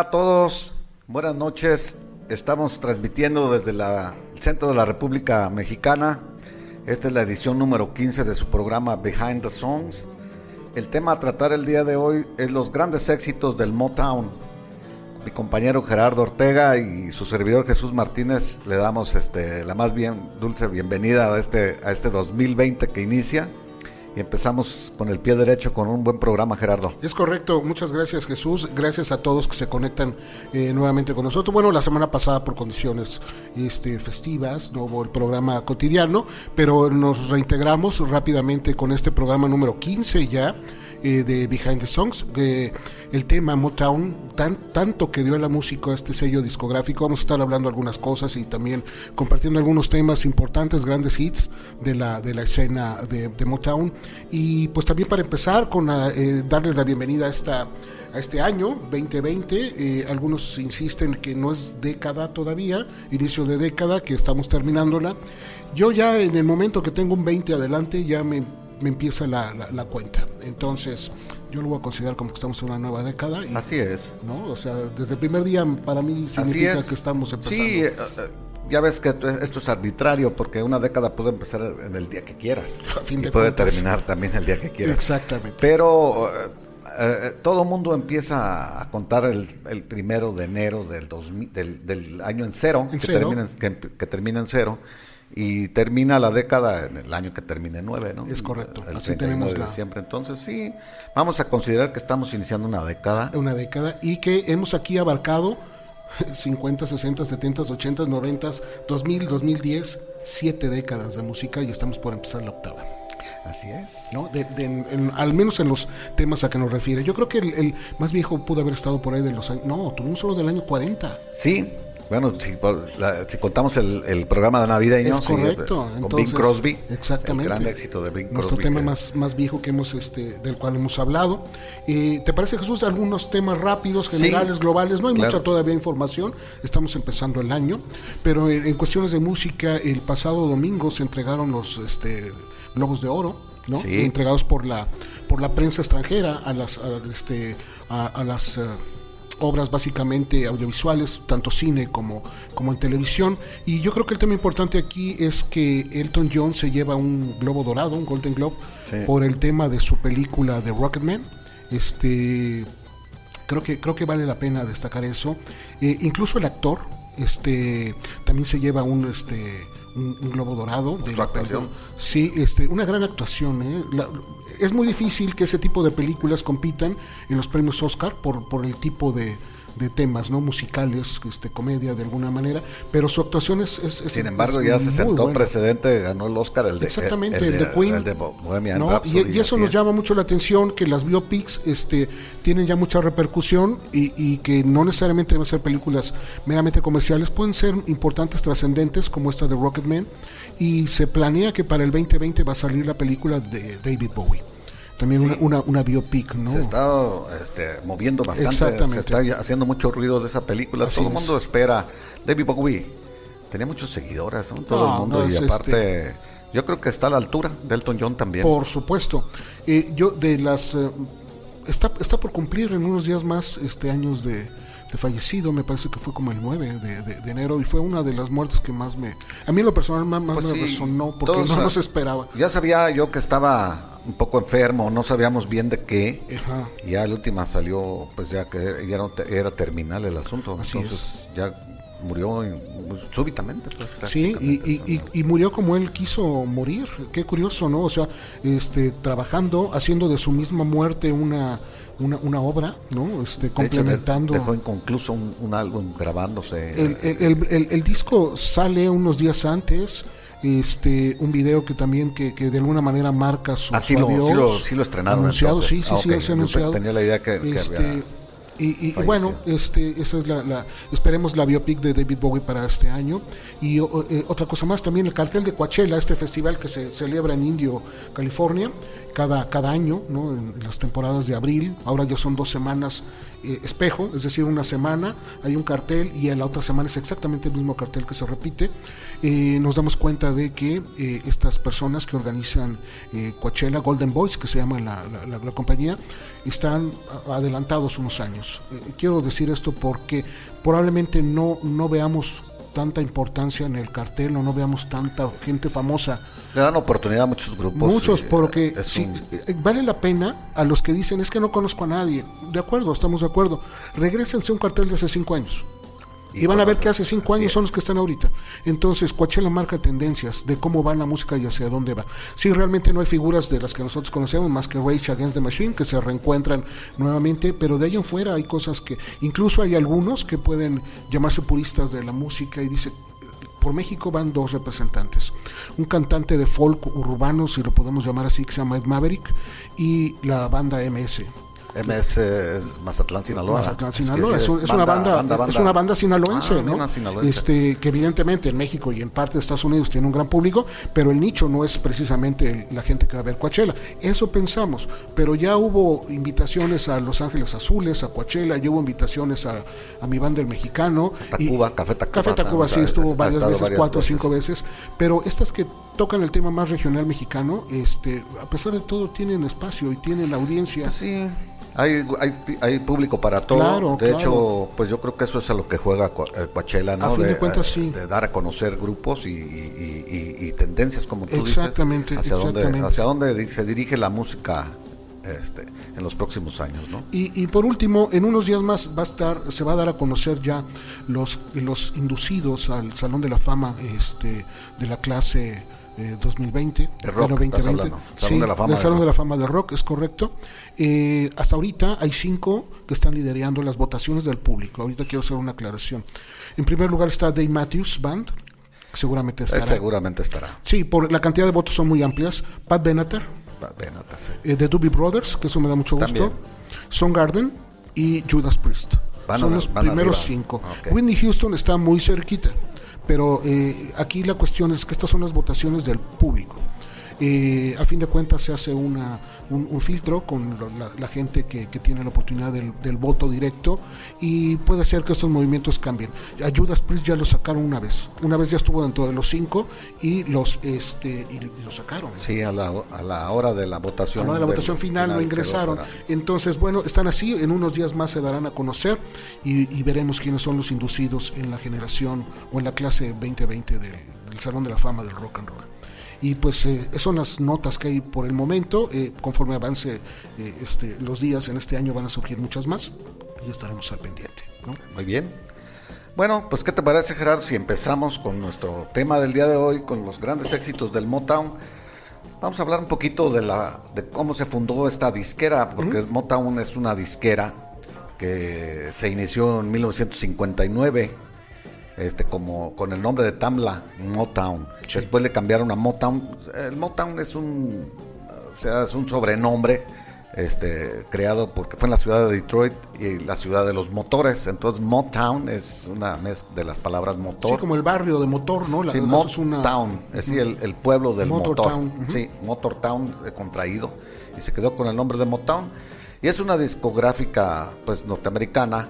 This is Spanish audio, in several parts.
Hola a todos, buenas noches. Estamos transmitiendo desde la- el centro de la República Mexicana. Esta es la edición número 15 de su programa Behind the Songs. El tema a tratar el día de hoy es los grandes éxitos del Motown. Mi compañero Gerardo Ortega y su servidor Jesús Martínez le damos este, la más bien dulce bienvenida a este, a este 2020 que inicia. Y empezamos con el pie derecho con un buen programa, Gerardo. Es correcto, muchas gracias Jesús, gracias a todos que se conectan eh, nuevamente con nosotros. Bueno, la semana pasada por condiciones este, festivas no hubo el programa cotidiano, pero nos reintegramos rápidamente con este programa número 15 ya eh, de Behind the Songs. eh, el tema Motown, tan, tanto que dio a la música a este sello discográfico, vamos a estar hablando algunas cosas y también compartiendo algunos temas importantes, grandes hits de la, de la escena de, de Motown. Y pues también para empezar con la, eh, darles la bienvenida a esta a este año 2020. eh, algunos insisten que no es década todavía, inicio de década, que estamos terminándola. Yo ya en el momento que tengo un 20 adelante ya me, me empieza la, la- la cuenta. Entonces yo lo voy a considerar como que estamos en una nueva década. y- Así es. ¿no? O sea, desde el primer día para mí significa es. que estamos empezando. Sí, eh, eh, ya ves que esto es arbitrario porque una década puede empezar en el día que quieras A fin y de puede cuentas. terminar también el día que quieras. Exactamente. Pero eh, eh, todo mundo empieza a contar el, el primero de enero del, 2000 del, del año en cero, En que, cero. Termina, en- que, que termina en cero. Y termina la década en el año que termine en nueve, ¿no? Es correcto. El Así 31 tenemos de la- diciembre. Entonces, sí, vamos a considerar que estamos iniciando una década. una década y que hemos aquí abarcado 50, 60, 70, 80, 90, 2000, 2010, siete décadas de música y estamos por empezar la octava. Así es. ¿no? De- de- en- en- al menos en los temas a que nos refiere. Yo creo que el, el más viejo pudo haber estado por ahí de los años. No, un solo del año 40. Sí, bueno, si, la- si contamos el, el programa de navideño, Es sí, correcto. con Entonces, Bing Crosby, Exactamente. el gran éxito de Bing Nuestro Crosby. tema que- más, más viejo que hemos, este, del cual hemos hablado. Eh, ¿Te parece, Jesús, algunos temas rápidos, Sí, generales, globales? No hay claro. mucha todavía información. Estamos empezando el año. Pero en, en cuestiones de música, el pasado domingo se entregaron los este, Globos de Oro, ¿no? Sí. Entregados por la, por la prensa extranjera a las, a, este, a, a las eh, obras básicamente audiovisuales, tanto cine como, como en televisión. Y yo creo que el tema importante aquí es que Elton John se lleva un globo dorado, un Golden Globe, Sí. por el tema de su película de Rocketman. Este, creo que, creo que vale la pena destacar eso. Eh, incluso el actor este, también se lleva un, este, un, un globo dorado. de la actuación. Sí, este, una gran actuación. ¿eh? La- es muy difícil que ese tipo de películas compitan en los premios Oscar por, por el tipo de, de temas no musicales, este, comedia de alguna manera, pero su actuación es... es- es- Sin embargo, es ya se sentó buena. precedente, ganó el Oscar, el de, Exactamente, el, el de Queen. el de Bo- Bohemian ¿no? Rhapsody, Y, y eso nos llama mucho la atención, que las biopics este, tienen ya mucha repercusión y, y que no necesariamente deben ser películas meramente comerciales, pueden ser importantes, trascendentes, como esta de Rocketman, y se planea que para el 2020 va a salir la película de David Bowie. También una, una, una biopic, ¿no? Se está este, moviendo bastante, se está haciendo mucho ruido de esa película. Así Todo el mundo espera. David Bowie tenía muchos seguidores, ¿no? todo No, el mundo. no, y es este aparte, yo creo que está a la altura de Elton John también. Por supuesto. Eh, yo de las eh, está, está por cumplir en unos días más este años de fallecido, me parece que fue como el 9 de, de- de enero y fue una de las muertes que más me a mí en lo personal más, Pues me sí, resonó porque no, no se esperaba. Ya sabía yo que estaba un poco enfermo, no sabíamos bien de qué. Ajá. Y ya la última salió, pues ya que ya era, era terminal el asunto. Así Entonces ya murió súbitamente. pues, Sí, y- y- y murió como él quiso morir. Qué curioso, ¿no? O sea, este, trabajando, haciendo de su misma muerte una, una, una obra, ¿no? Este, De hecho, complementando. de- dejó inconcluso un, un álbum grabándose. El, el- el- el- disco sale unos días antes. este un video que también que, que de alguna manera marca su, Ah, sí su lo, sí lo, sí lo estrenaron. Anunciado, entonces. sí, sí, Ah, sí, ok. se ha Yo anunciado. Tenía la idea que, que Este, había- y, y- bueno, este, esa es la, la- esperemos la biopic de David Bowie para este año. Y o- eh, otra cosa más, también el cartel de Coachella, este festival que se celebra en Indio, California, cada, cada año, ¿no? en, en las temporadas de abril. Ahora ya son dos semanas eh, espejo, es decir, una semana hay un cartel y en la otra semana es exactamente el mismo cartel que se repite. Eh, nos damos cuenta de que eh, estas personas que organizan Coachella, Golden Boys, que se llama la, la- compañía, están a- adelantados unos años. Quiero decir esto porque probablemente no, no veamos tanta importancia en el cartel o no veamos tanta gente famosa Le dan oportunidad a muchos grupos. Muchos, porque eh, es sí, un- eh, vale la pena a los que dicen es que no conozco a nadie. De acuerdo, estamos de acuerdo. Regrésense a un cartel de hace cinco años. Y, van a ver que hace cinco años son los que están ahorita. Entonces, Coachella marca tendencias de cómo va la música y hacia dónde va. Sí, realmente no hay figuras de las que nosotros conocemos, más que Rage Against the Machine, que se reencuentran nuevamente, pero de ahí en fuera hay cosas que, incluso hay algunos que pueden llamarse puristas de la música y dice, por México van dos representantes. Un cantante de folk urbano, si lo podemos llamar así, que se llama Ed Maverick, y la banda MS. MS es Mazatlán, Sinaloa. Mazatlán, Es que Sinaloa. sí, Es, un- es una banda, es una banda sinaloense, Ah, ¿no? una sinaloense. Este, que evidentemente en México y en parte de Estados Unidos tiene un gran público, pero el nicho no es precisamente el- la gente que va a ver Coachella. Eso pensamos, pero ya hubo invitaciones a Los Ángeles Azules, a Coachella, ya hubo invitaciones a, a mi banda el mexicano. y- Tacuba, Café Tacuba, Café Tacuba, sí, estuvo varias veces, varias cuatro o cinco veces, pero estas que tocan el tema más regional mexicano, este, a pesar de todo tienen espacio y tienen audiencia. Pues sí, hay, hay, hay público para todo. Claro, de claro. hecho, pues yo creo que eso es a lo que juega eh, Coachella, ¿no? A fin de de, cuentas, eh, sí. de dar a conocer grupos y, y- y- y tendencias, como tú Exactamente, dices. Hacia dónde, exactamente. hacia dónde se dirige la música este, en los próximos años, ¿no? Y, y por último, en unos días más va a estar, se va a dar a conocer ya los, los inducidos al Salón de la Fama este, de la clase eh, 2020. De rock, bueno, estás hablando. Salón Sí, de la Fama del Salón rock. de la Fama del Rock, es correcto. Eh, hasta ahorita hay cinco que están liderando las votaciones del público. Ahorita quiero hacer una aclaración. En primer lugar está Dave Matthews Band, seguramente Él estará. seguramente estará. Sí, por la cantidad de votos son muy amplias. Pat Benatar, Ven, Ata, sí. eh, The Doobie Brothers, que eso me da mucho gusto. También. Soundgarden y Judas Priest. Van Son a- los van primeros arriba. cinco. Ok. Whitney Houston está muy cerquita, pero eh, aquí la cuestión es que estas son las votaciones del público. Eh, a fin de cuentas se hace una, un, un filtro con lo- la, la gente que, que tiene la oportunidad del, del voto directo y puede ser que estos movimientos cambien. A Judas Priest ya lo sacaron una vez, una vez ya estuvo dentro de los cinco y los este y, lo sacaron. Sí, a la, a la hora de la votación. A la hora de la votación final, lo quedó ingresaron. Entonces, bueno, están así, en unos días más se darán a conocer y, y veremos quiénes son los inducidos en la generación o en la clase 2020 del, del Salón de la Fama del Rock and Roll. Y pues eh, son las notas que hay por el momento. eh, conforme avance eh, este, los días en este año van a surgir muchas más y estaremos al pendiente. ¿no? Muy bien. Bueno, pues ¿qué te parece Gerardo si empezamos con nuestro tema del día de hoy, con los grandes éxitos del Motown? Vamos a hablar un poquito de, la, de cómo se fundó esta disquera, porque Motown es una disquera que se inició en 1959 este, como con el nombre de Tamla Motown. Después le cambiaron a Motown. El Motown es un, o sea, es un sobrenombre este, creado porque fue en la ciudad de Detroit y la ciudad de los motores. Entonces Motown es una mezcla de las palabras motor. Sí, como el barrio de motor, ¿no? La- Sí, eso es una- Motown, es decir, el, el pueblo del Motor motor. Town. Sí, Motortown eh, contraído y se quedó con el nombre de Motown. Y es una discográfica pues norteamericana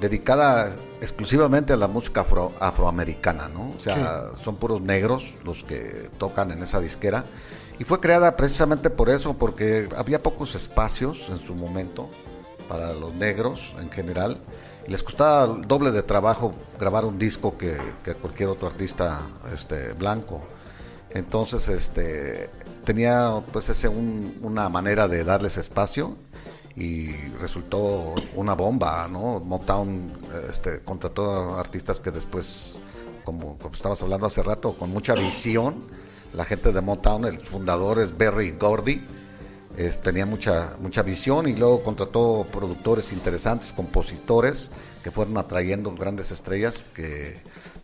dedicada exclusivamente a la música afro- afroamericana, ¿no? O sea, son puros negros los que tocan en esa disquera. Y fue creada precisamente por eso, porque había pocos espacios en su momento para los negros en general. Y les costaba el doble de trabajo grabar un disco que, que cualquier otro artista este, blanco. Entonces, este, tenía pues ese un- una manera de darles espacio y resultó una bomba, ¿no? Motown este, contrató artistas que después, como, como estabas hablando hace rato, con mucha visión, la gente de Motown, el fundador es Berry Gordy, es- tenía mucha, mucha visión y luego contrató productores interesantes, compositores, que fueron atrayendo grandes estrellas que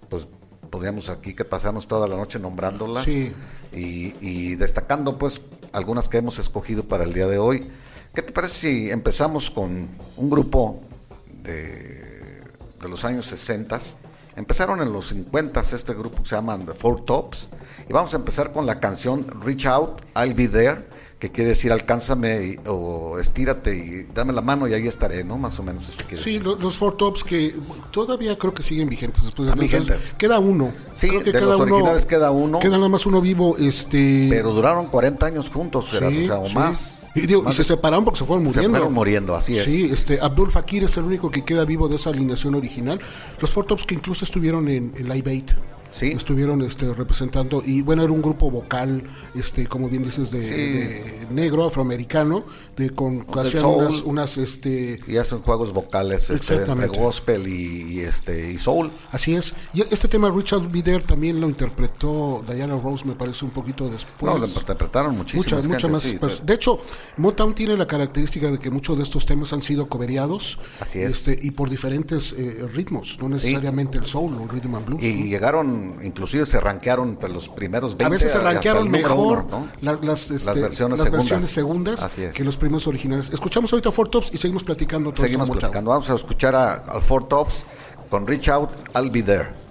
pues podríamos aquí que pasamos toda la noche nombrándolas Sí. y, y destacando pues algunas que hemos escogido para el día de hoy. ¿Qué te parece si empezamos con un grupo de, de los años 60? Empezaron en los 50 este grupo que se llaman The Four Tops y vamos a empezar con la canción Reach Out, I'll Be There, que quiere decir alcánzame y- o estírate y dame la mano y ahí estaré, ¿no? Más o menos eso quiere Sí, decir. lo- los Four Tops que todavía creo que siguen vigentes después de vigentes. Queda uno. Sí, Creo que de los originales queda uno. Queda nada más uno vivo, este. Pero duraron 40 años juntos, sí, o sea, o sí. más. Y, digo, y se separaron porque se fueron se muriendo. fueron muriendo, así es. Sí, este, Abdul Fakir es el único que queda vivo de esa alineación original. Los Four Tops que incluso estuvieron en, en Live Aid. Sí. Estuvieron este, representando, y bueno, era un grupo vocal, este, como bien dices, de, Sí. de negro, afroamericano, de con hacían unas, unas, este, Y hacen juegos vocales este, entre gospel y, y, este y soul. Así es. Y este tema Richard Bider también lo interpretó Diana Rose, me parece un poquito después. no, lo interpretaron muchísimas Muchas, muchas gentes, más. sí, pues, de hecho, Motown tiene la característica de que muchos de estos temas han sido coveriados. Así es. Este, y por diferentes eh, ritmos, no necesariamente el soul o el rhythm and blues. y llegaron, inclusive se rankearon entre los primeros 20 a veces se número mejor uno, ¿no? las, las, este, versiones las segundas. versiones segundas es. que los primeros originales. Escuchamos ahorita Four Tops y seguimos platicando. Seguimos platicando. Vamos a escuchar a, al Four Tops con Reach Out, I'll Be There.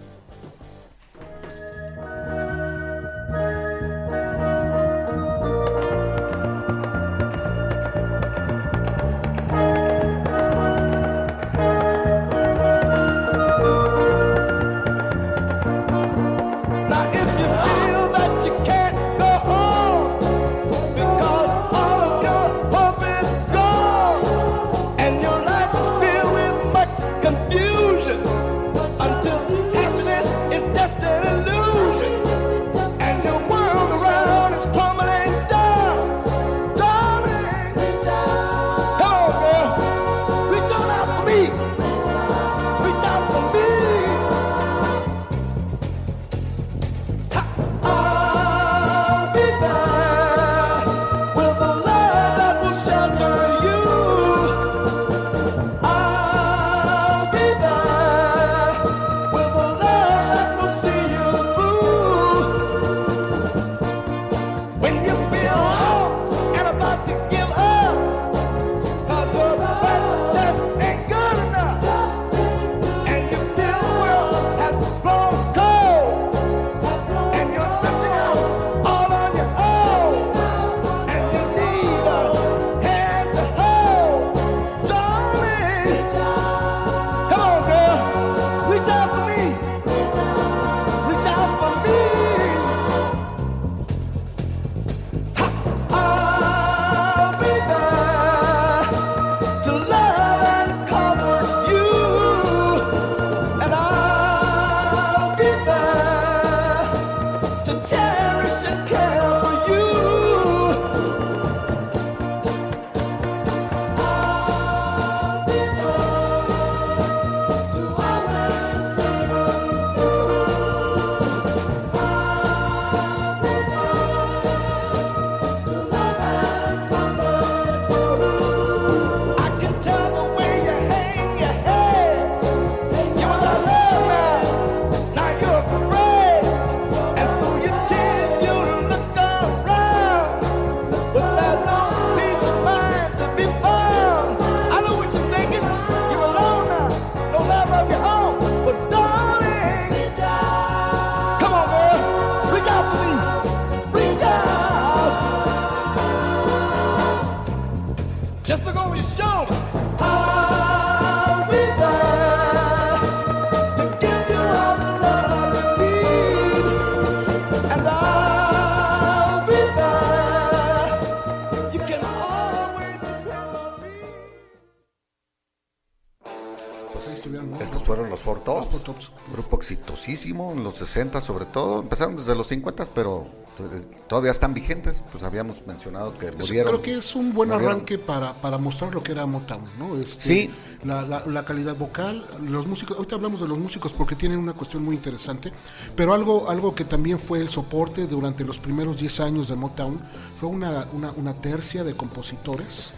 En los 60 sobre todo. Empezaron desde los 50, pero eh, todavía están vigentes. Pues habíamos mencionado que murieron. creo que es un buen murieron. arranque para, para mostrar lo que era Motown, ¿no? Este, Sí. La, la- la calidad vocal, los músicos, ahorita hablamos de los músicos porque tienen una cuestión muy interesante, pero algo, algo que también fue el soporte durante los primeros 10 años de Motown fue una, una, una tercia de compositores.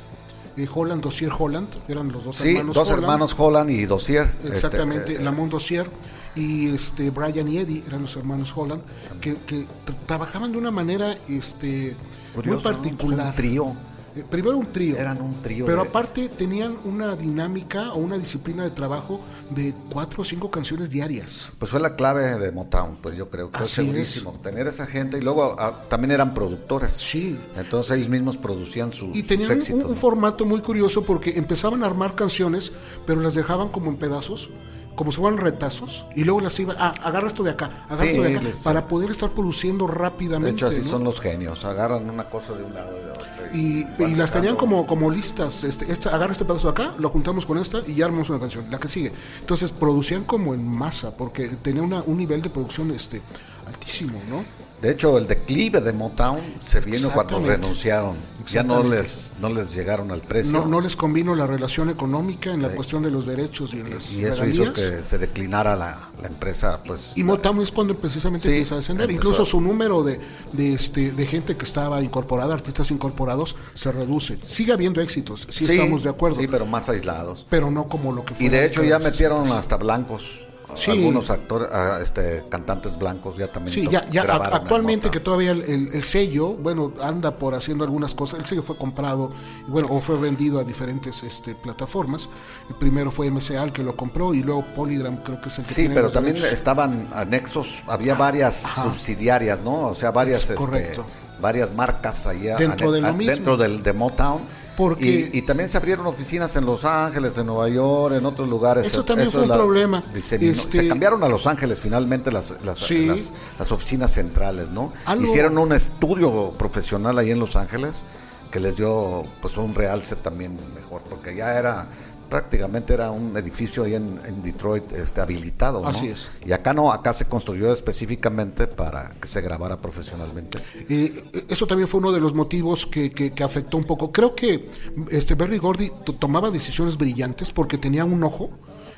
Eh, Holland, Dossier Holland, eran los dos Sí, hermanos dos Holland. hermanos Holland y Dossier. este, Exactamente, eh, Lamont Dossier. Y este Brian y Eddie eran los hermanos Holland que, que tra- trabajaban de una manera este Curioso, muy particular. Un trío. Eh, Primero un trío. Eran un trío Pero de- aparte tenían una dinámica o una disciplina de trabajo de cuatro o cinco canciones diarias. Pues fue la clave de Motown, pues yo creo que Así segurísimo. Tener esa gente y luego ah, también eran productores. Sí. Entonces ellos mismos producían su, Y sus tenían un, éxitos. un ¿no? formato muy curioso porque empezaban a armar canciones, pero las dejaban como en pedazos, como si fueran retazos, y luego las iban, ah, agarra esto de acá, agarra Sí, esto de acá, para poder estar produciendo De rápidamente. hecho, así ¿no? son los genios. Agarran una cosa de un lado y de otro. Y, y las tenían como, como listas. Este, esta, agarra este pedazo de acá, lo juntamos con esta y ya armamos una canción, la que sigue. Entonces producían como en masa, porque tenía una- un nivel de producción este, altísimo, ¿no? De hecho, el declive de Motown se vino cuando renunciaron. Ya no les, no les llegaron al precio. No, no les convino la relación económica en la Sí. cuestión de los derechos y las y eso hizo que se declinara la, la empresa. Pues, Y Motown es cuando precisamente Sí, empieza a descender. Incluso su número de, de, este, de gente que estaba incorporada, artistas incorporados, se reduce. Sigue habiendo éxitos, sí, estamos de acuerdo, Sí, pero más aislados. pero no como lo que fue. Y de hecho ya metieron 60s. hasta blancos. Sí. Algunos actores, ah, este, cantantes blancos ya también. Sí, ya, ya actualmente que todavía el, el- el sello, bueno, anda por haciendo algunas cosas. El sello fue comprado, bueno, o fue vendido a diferentes este, plataformas. El primero fue MCA el que lo compró y luego Polygram creo que es el que Sí, pero también derechos. estaban anexos, había varias Ajá. subsidiarias, ¿no? O sea, varias, Es este, correcto. varias marcas allá Dentro de lo a- mismo. dentro del de Motown. Porque- y, y también se abrieron oficinas en Los Ángeles, en Nueva York, en otros lugares. Eso también fue un la- problema. diseminó- Este- Se cambiaron a Los Ángeles finalmente las, las, Sí. las- las oficinas centrales, ¿no? Algo- Hicieron un estudio profesional ahí en Los Ángeles que les dio pues un realce también mejor, porque ya era prácticamente era un edificio ahí en, en Detroit este, habilitado. ¿no? Así es. Y acá no, acá se construyó específicamente para que se grabara profesionalmente. Eh, eso también fue uno de los motivos que, que- que afectó un poco. Creo que este Berry Gordy to- tomaba decisiones brillantes porque tenía un ojo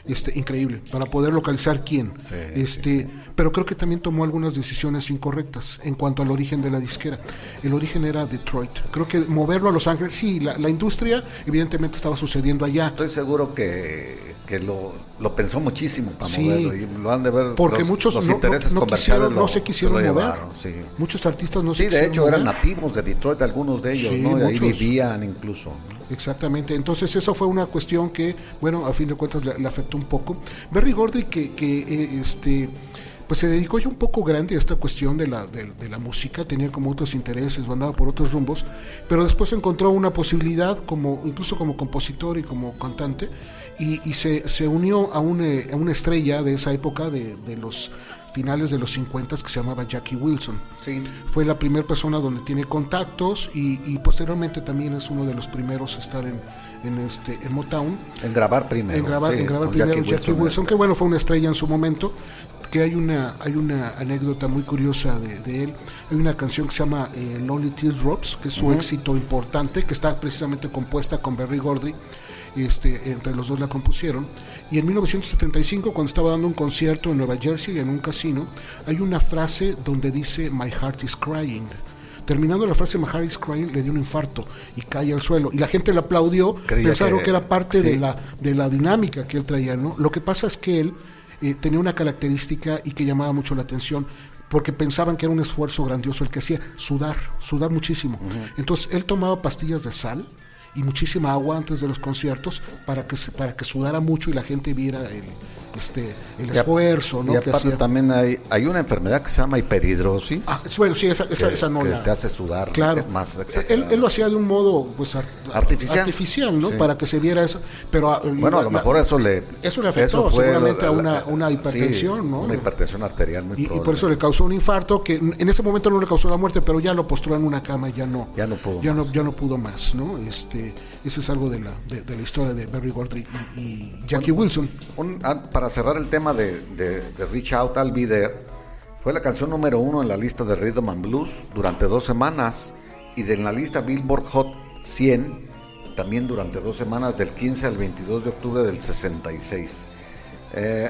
este, increíble para poder localizar quién. Sí, este, Pero creo que también tomó algunas decisiones incorrectas en cuanto al origen de la disquera. El origen era Detroit. Creo que moverlo a Los Ángeles, sí, la, la industria evidentemente estaba sucediendo allá. Estoy seguro que, que lo, lo pensó muchísimo para moverlo y lo han de ver Porque los, muchos los no, no- intereses no comerciales quisieron, no se quisieron mover. Muchos artistas no se Sí, de quisieron hecho eran nativos de Detroit, algunos de ellos, ¿no? Y ahí vivían incluso. Exactamente, entonces eso fue una cuestión que, bueno, a fin de cuentas le, afectó un poco. Berry Gordy que, que eh, este, pues se dedicó ya un poco grande a esta cuestión de la, de, de la música, tenía como otros intereses, andaba por otros rumbos, pero después encontró una posibilidad como, incluso como compositor y como cantante, y, y se, se unió a, un, eh, a una estrella de esa época, de, de los finales de los 50 que se llamaba Jackie Wilson. Fue la primera persona donde tiene contactos y, y posteriormente también es uno de los primeros a estar en, en este en Motown. En grabar primero. en grabar, sí, en grabar primero Jackie Wilson, este. que bueno, fue una estrella en su momento. Que hay una, hay una anécdota muy curiosa de, de él. Hay una canción que se llama eh, Lonely Teardrops, que es su éxito importante, que está precisamente compuesta con Berry Gordy. Este, entre los dos la compusieron. Y en 1975, cuando estaba dando un concierto en Nueva Jersey, en un casino, hay una frase donde dice My heart is crying. Terminando la frase My heart is crying, le dio un infarto y cae al suelo. Y la gente le aplaudió, Creía pensaron que, que- era parte de, la, de la dinámica que él traía. ¿no? Lo que pasa es que él eh, tenía una característica y que llamaba mucho la atención porque pensaban que era un esfuerzo grandioso el que hacía sudar, sudar muchísimo. Entonces él tomaba pastillas de sal y muchísima agua antes de los conciertos para que para que sudara mucho y la gente viera el este el Y esfuerzo, ¿no? Y aparte hacía. también hay, hay una enfermedad que se llama hiperhidrosis. Ah, bueno, sí, esa, esa, que, esa no que la- te hace sudar Claro. más él, él lo hacía de un modo pues ar- Artificial. artificial, ¿no? Sí. Para que se viera eso. Pero ah, Bueno, a lo mejor eso le... eso le afectó seguramente a una- una sí, hipertensión, ¿no? Una hipertensión arterial muy y, y por eso le causó un infarto que en ese momento no le causó la muerte, pero ya lo postró en una cama, ya no, Ya no pudo ya más. no, ya no pudo más, ¿no? Este, ese es algo de la, de, de la historia de Barry Gordy y, y Jackie Wilson. Un- ah, para cerrar el tema de, de, de Reach Out I'll Be There, fue la canción número uno en la lista de Rhythm and Blues durante dos semanas y de en la lista Billboard Hot 100 también durante dos semanas del 15 al 22 de octubre del 66. Eh,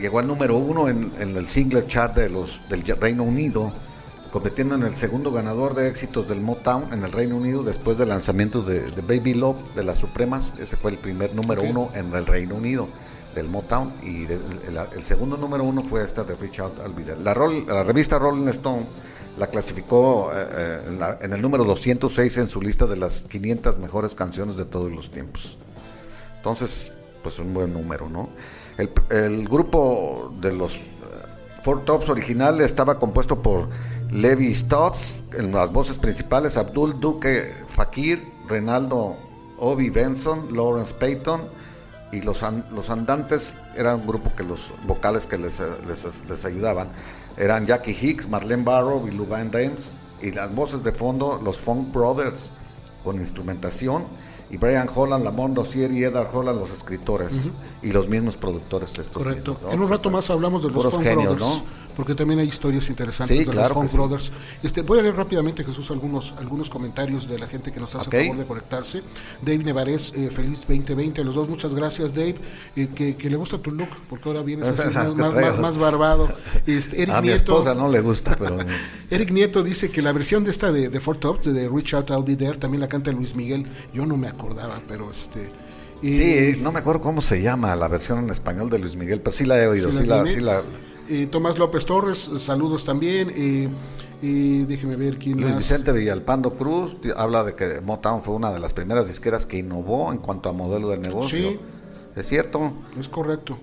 llegó al número uno en, en el single chart de los, del Reino Unido, compitiendo en el segundo ganador de éxitos del Motown en el Reino Unido después del lanzamiento de, de Baby Love de las Supremas. Ese fue el primer número uno en el Reino Unido. Del Motown y de- el, el segundo número uno fue esta de Reach Out Be There. La, Roll- la revista Rolling Stone la clasificó eh, eh, en, la- en el número 206 en su lista de las 500 mejores canciones de todos los tiempos. Entonces, pues un buen número, ¿no? El, el grupo de los eh, Four Tops original estaba compuesto por Levi Stubbs en las voces principales, Abdul Duque Fakir, Renaldo Obi Benson, Lawrence Payton y los, an- los andantes eran un grupo que los vocales que les, les, les ayudaban eran Jackie Hicks, Marlene Barrow y Lou Van Dames y las voces de fondo los Funk Brothers con instrumentación y Brian Holland, Lamont Dossier y Edgar Holland los escritores y los mismos productores de estos Correcto. mismos, ¿no? En un rato más hablamos de los Funk genios, Brothers, ¿no? Porque también hay historias interesantes Sí, de claro los Funk sí. Brothers. Este, voy a leer rápidamente, Jesús, algunos, algunos comentarios de la gente que nos hace Ok. favor de conectarse. Dave Nevarez, eh, feliz 2020 a los dos, muchas gracias, Dave. eh, que, que le gusta tu look, porque ahora vienes así, más, más, más- más barbado. Este, Eric A mi Nieto, esposa no le gusta, pero Eric Nieto dice que la versión de esta de, de Four Tops, de Reach Out I'll Be There, también la canta Luis Miguel. Yo no me acordaba, pero este. y- sí, no me acuerdo cómo se llama la versión en español de Luis Miguel, pero sí la he oído, Sí sí la la, tiene. sí la- Eh, Tomás López Torres, saludos también. Eh, eh, déjeme ver quién Luis más. Vicente Villalpando Cruz habla de que Motown fue una de las primeras disqueras que innovó en cuanto a modelo de negocio. Sí. Es cierto. Es correcto.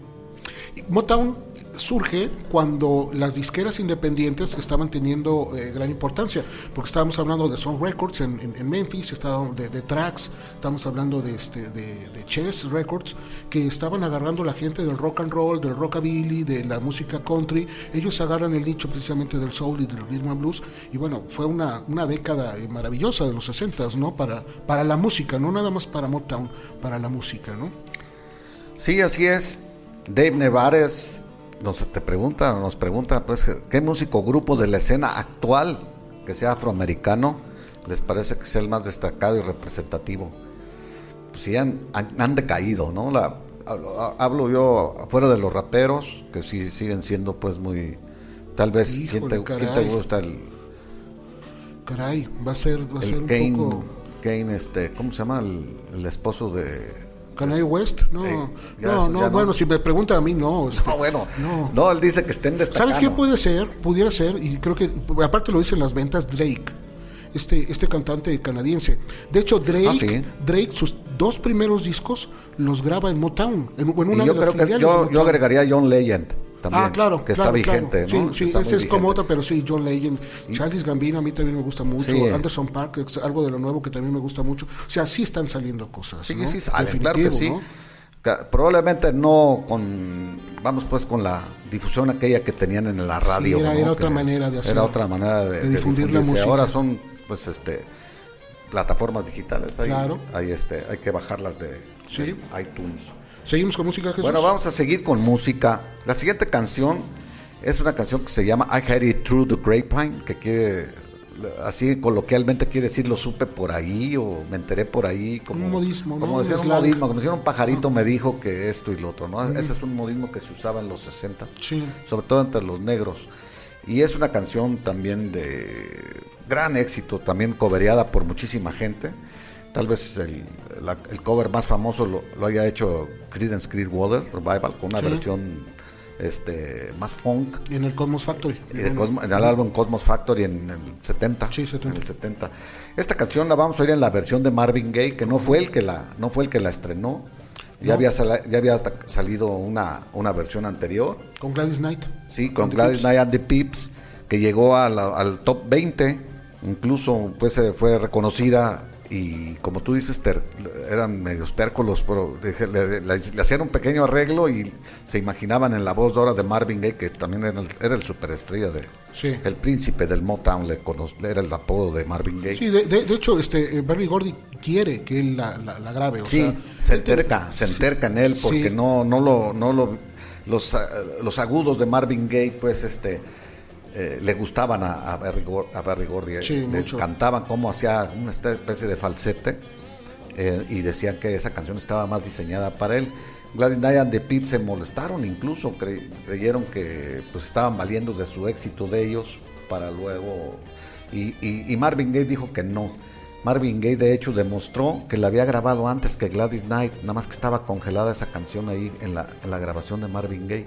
Motown surge cuando las disqueras independientes estaban teniendo eh, gran importancia, porque estábamos hablando de Sun Records en, Memphis, estábamos de, de Trax, estamos hablando de, este, de Chess Records, que estaban agarrando la gente del rock and roll, del rockabilly, de la música country. Ellos agarran el nicho precisamente del soul y del rhythm and blues, y bueno, fue una, una década eh, maravillosa de los 60 ¿no? Para, para la música, no nada más para Motown, para la música, ¿no? Sí, así es. Dave Nevares nos te pregunta, nos pregunta, pues, ¿qué músico grupo de la escena actual que sea afroamericano les parece que sea el más destacado y representativo? Pues sí, han, han- han decaído, ¿no? La, hablo, yo fuera de los raperos, que sí siguen siendo, pues, muy. Tal vez, ¿quién te, quién gusta? El, Caray, va a ser, va a ser un Kane, poco. Kane, este, ¿cómo se llama? El, el esposo de. Kanye West, no, Eh, no, eso no, bueno, si me pregunta a mí, no. este, No, bueno, No. no. él dice que estén destacando. ¿Sabes qué puede ser? Pudiera ser, y creo que, aparte lo dicen las ventas, Drake, este, este cantante canadiense. De hecho, Drake, Ah, sí. Drake, sus dos primeros discos los graba en Motown, en, en una Y yo de las creo que yo, agregaría John Legend también. Ah, claro, que claro, está vigente, Sí, ¿no? sí, ese es como otra, pero sí, John Legend. Charles Gambino a mí también me gusta mucho. Sí. Anderson Park, es algo de lo nuevo que también me gusta mucho. O sea, sí están saliendo cosas. Sí, ¿no? sí salen, claro que sí. ¿no? Probablemente no con, vamos pues con la difusión aquella que tenían en la radio. era- ¿no? era otra manera de hacer- Era otra manera de, de de difundir la música. Ahora son, pues, este, plataformas digitales. Hay, Claro. hay, este, hay que bajarlas de, Sí. de iTunes. Seguimos con música, Jesús. Bueno, vamos a seguir con música. La siguiente canción es una canción que se llama I Had It Through the Grapevine, que quiere, así coloquialmente quiere decir lo supe por ahí o me enteré por ahí. Como, Un modismo, ¿no? Como Un decir un modismo, como decir un pajarito me dijo que esto y lo otro, ¿no? Ese es un modismo que se usaba en los 60, Sí. sobre todo entre los negros. Y es una canción también de gran éxito, también cobereada por muchísima gente. Tal vez el, la- el cover más famoso lo, lo haya hecho Creedence Clearwater Revival con una Sí. versión este más funk En el Cosmos Factory. y de Cosmo- en el álbum Cosmos Factory en el 70. Sí, 70. En el 70. Esta canción la vamos a oír en la versión de Marvin Gaye, que no fue el que la, no fue el que la estrenó. Ya había, sala- ya había salido una, una versión anterior. Con Gladys Knight. Sí, con And Gladys. Knight and the Pips, que llegó a la- al top 20, incluso pues fue reconocida y como tú dices, ter- eran medios tércolos, pero le, le- le hacían un pequeño arreglo y se imaginaban en la voz de ahora de Marvin Gaye, que también era el, era el superestrella de Sí. el príncipe del Motown, le cono- era el apodo de Marvin Gaye. Sí, de, de- de hecho, este, eh, Barry Gordy quiere que él la, la- la grabe. O Sí, sea, se enterca, se sí, enterca en él porque sí. no, no lo, no lo, los, ah, los agudos de Marvin Gaye, pues, este, eh, le gustaban a, a Barry, Gor- a Barry Gordy, Sí, le mucho. cantaban como hacía una especie de falsete eh, y decían que esa canción estaba más diseñada para él. Gladys Knight and the Pips se molestaron, incluso cre- creyeron que pues estaban valiendo de su éxito de ellos para luego y, y- y Marvin Gaye dijo que no Marvin Gaye de hecho demostró que la había grabado antes que Gladys Knight, nada más que estaba congelada esa canción ahí en la, en la grabación de Marvin Gaye.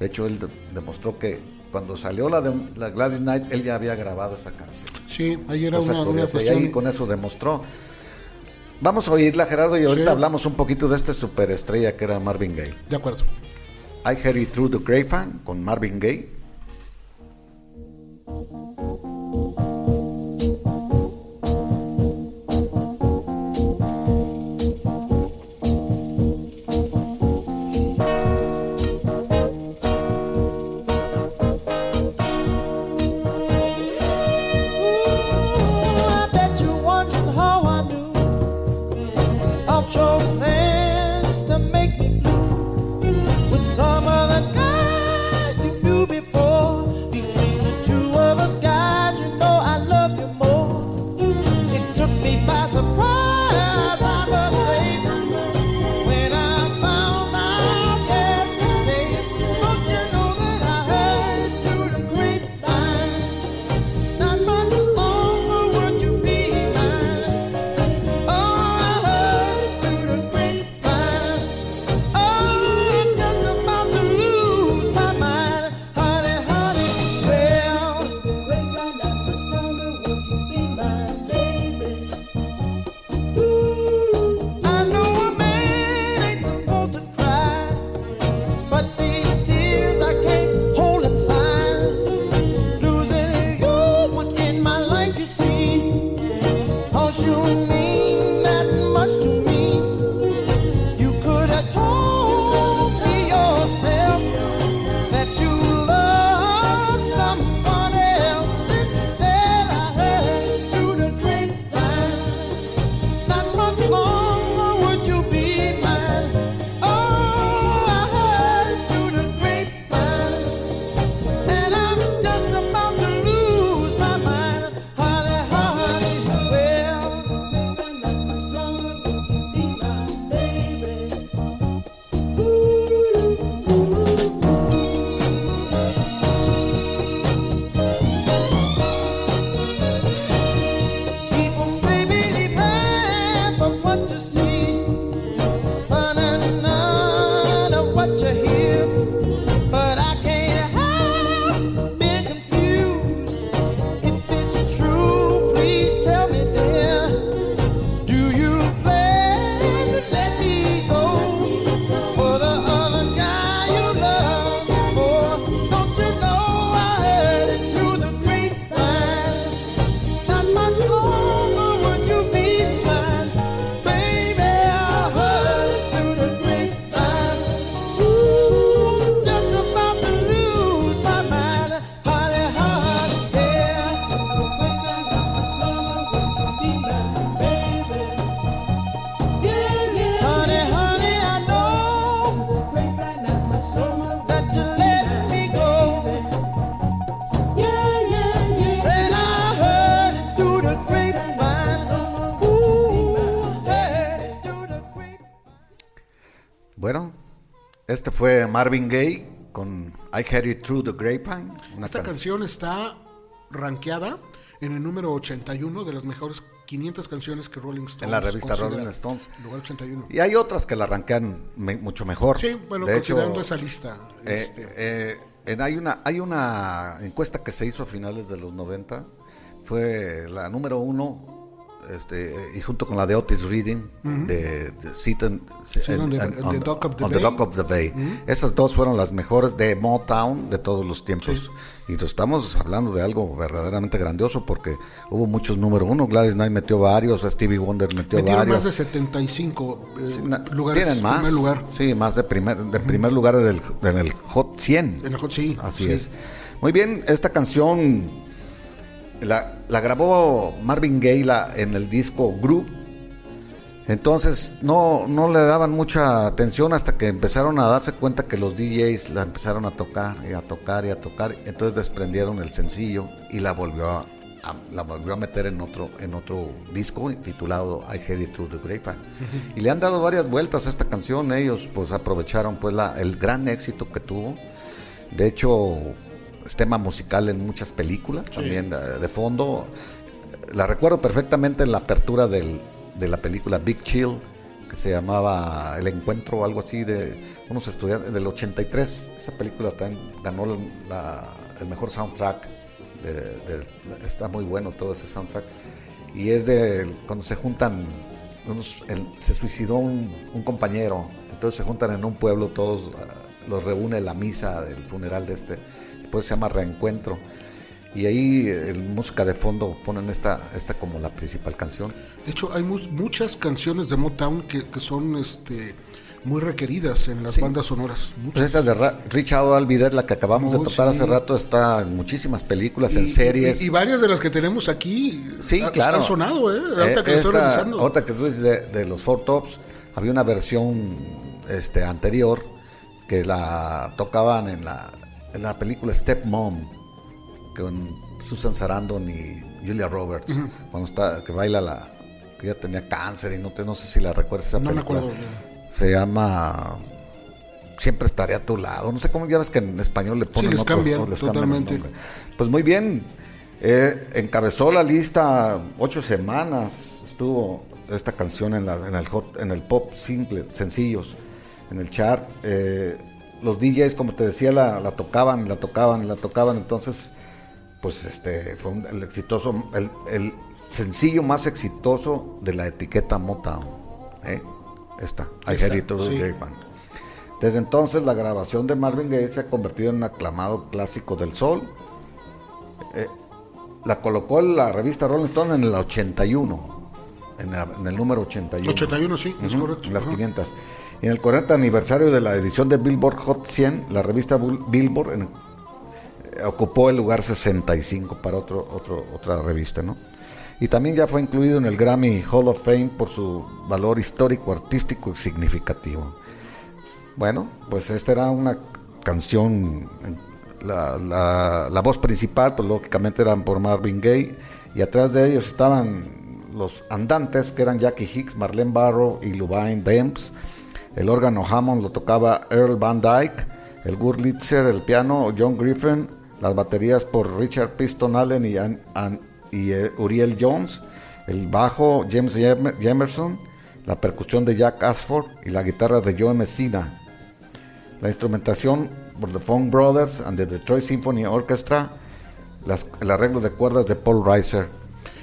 De hecho, él de- demostró que cuando salió la de la Gladys Knight, él ya había grabado esa canción. Sí, ahí era una, una y cuestión. ahí con eso demostró. Vamos a oírla, Gerardo, y ahorita Sí. hablamos un poquito de esta superestrella que era Marvin Gaye. De acuerdo. I Heard It Through the Grapevine con Marvin Gaye. Marvin Gaye con I Heard It Through the Grapevine. Esta can- canción está rankeada en el número 81 de las mejores 500 canciones que Rolling Stones En la revista. Rolling Stones. Lugar 81. Y hay otras que la arranquean me- mucho mejor. Sí, bueno, de hecho, considerando esa lista. eh, este, eh, en- hay, una, hay una encuesta que se hizo a finales de los 90. Fue la número uno. Este, y junto con la de Otis Reading, de, de Sit and- on the- and- on the Dock of the Bay. Dock of the Bay. Esas dos fueron las mejores de Motown de todos los tiempos. Y nos estamos hablando de algo verdaderamente grandioso porque hubo muchos número uno. Gladys Knight metió varios, Stevie Wonder metió metieron varios. más de 75 eh, Sí, na- lugares. Tienen más. primer lugar. Sí, más de primer, de primer lugar en el, en el Hot 100. En el Hot, sí, Así sí. es. Muy bien, esta canción la, la grabó Marvin Gaye la- en el disco Group. Entonces no, no le daban mucha atención hasta que empezaron a darse cuenta que los DJs la empezaron a tocar y a tocar y a tocar. Entonces desprendieron el sencillo y la volvió a, a- la volvió a meter en otro, en otro disco titulado I Heard It Through the Grapevine. Y le han dado varias vueltas a esta canción. Ellos pues aprovecharon pues la, el gran éxito que tuvo. De hecho, es tema musical en muchas películas también de, de fondo. la recuerdo perfectamente en la apertura del- de la película Big Chill, que se llamaba El Encuentro o algo así, de unos estudiantes del 83. Esa película también ganó la- el mejor soundtrack. de- de- está muy bueno todo ese soundtrack. Y es de cuando se juntan, unos- el- se suicidó un, un compañero, entonces se juntan en un pueblo, todos los reúne la misa del funeral de este, pues se llama Reencuentro. Y ahí eh, en música de fondo ponen esta, esta como la principal canción. De hecho, hay mu- muchas canciones de Motown que, que son este, muy requeridas en las Sí. bandas sonoras. Muchas. Pues esa de Ra- Richard Alvider, la que acabamos Oh, de tocar sí. hace rato, está en muchísimas películas, en Y- series. Y, y varias de las que tenemos aquí Sí, ha- claro. han sonado, ¿eh? Ahorita Eh, que estoy esta- revisando. Ahorita que tú dices de, de los Four Tops, había una versión este, anterior que la tocaban en la, en la película Step Mom con Susan Sarandon y Julia Roberts, cuando está, que baila la, que ya tenía cáncer y no, te, no sé si la recuerdas esa No me película. acuerdo. Se llama Siempre estaré a tu lado. No sé cómo ya ves que en español le ponen les otro- cambian, el totalmente. nombre. Pues muy bien. Eh, encabezó la lista ocho semanas. Estuvo esta canción en, la- en el, hot- en el pop simple, sencillos, en el chart. Eh, los DJs, como te decía, la, la tocaban, la tocaban, la tocaban. Entonces, pues este fue un- el exitoso, el, el sencillo más exitoso de la etiqueta Motown. ¿eh? Esta, I Esta, Had sí. Desde entonces la grabación de Marvin Gaye se ha convertido en un aclamado clásico del sol. Eh, la colocó la revista Rolling Stone en el 81, en, la- en el número 81. 81, sí, es correcto. en las Ajá. 500. En el 40 aniversario de la edición de Billboard Hot 100, la revista Billboard eh, ocupó el lugar 65 para otro, otro, otra revista, ¿no? Y también ya fue incluido en el Grammy Hall of Fame por su valor histórico, artístico y significativo. Bueno, pues esta era una canción, la, la- voz principal, pues lógicamente eran por Marvin Gaye, y atrás de ellos estaban los andantes, que eran Jackie Hicks, Marlene Barrow y Lubine Demps. El órgano Hammond lo tocaba Earl Van Dyke, el Gurlitzer, el piano John Griffin, las baterías por Richard Piston Allen y, eh, Uriel Jones, el bajo James Jemer- Jemerson, la percusión de Jack Ashford y la guitarra de Joe Messina. La instrumentación por The Funk Brothers and the Detroit Symphony Orchestra, el arreglo de cuerdas de Paul Reiser.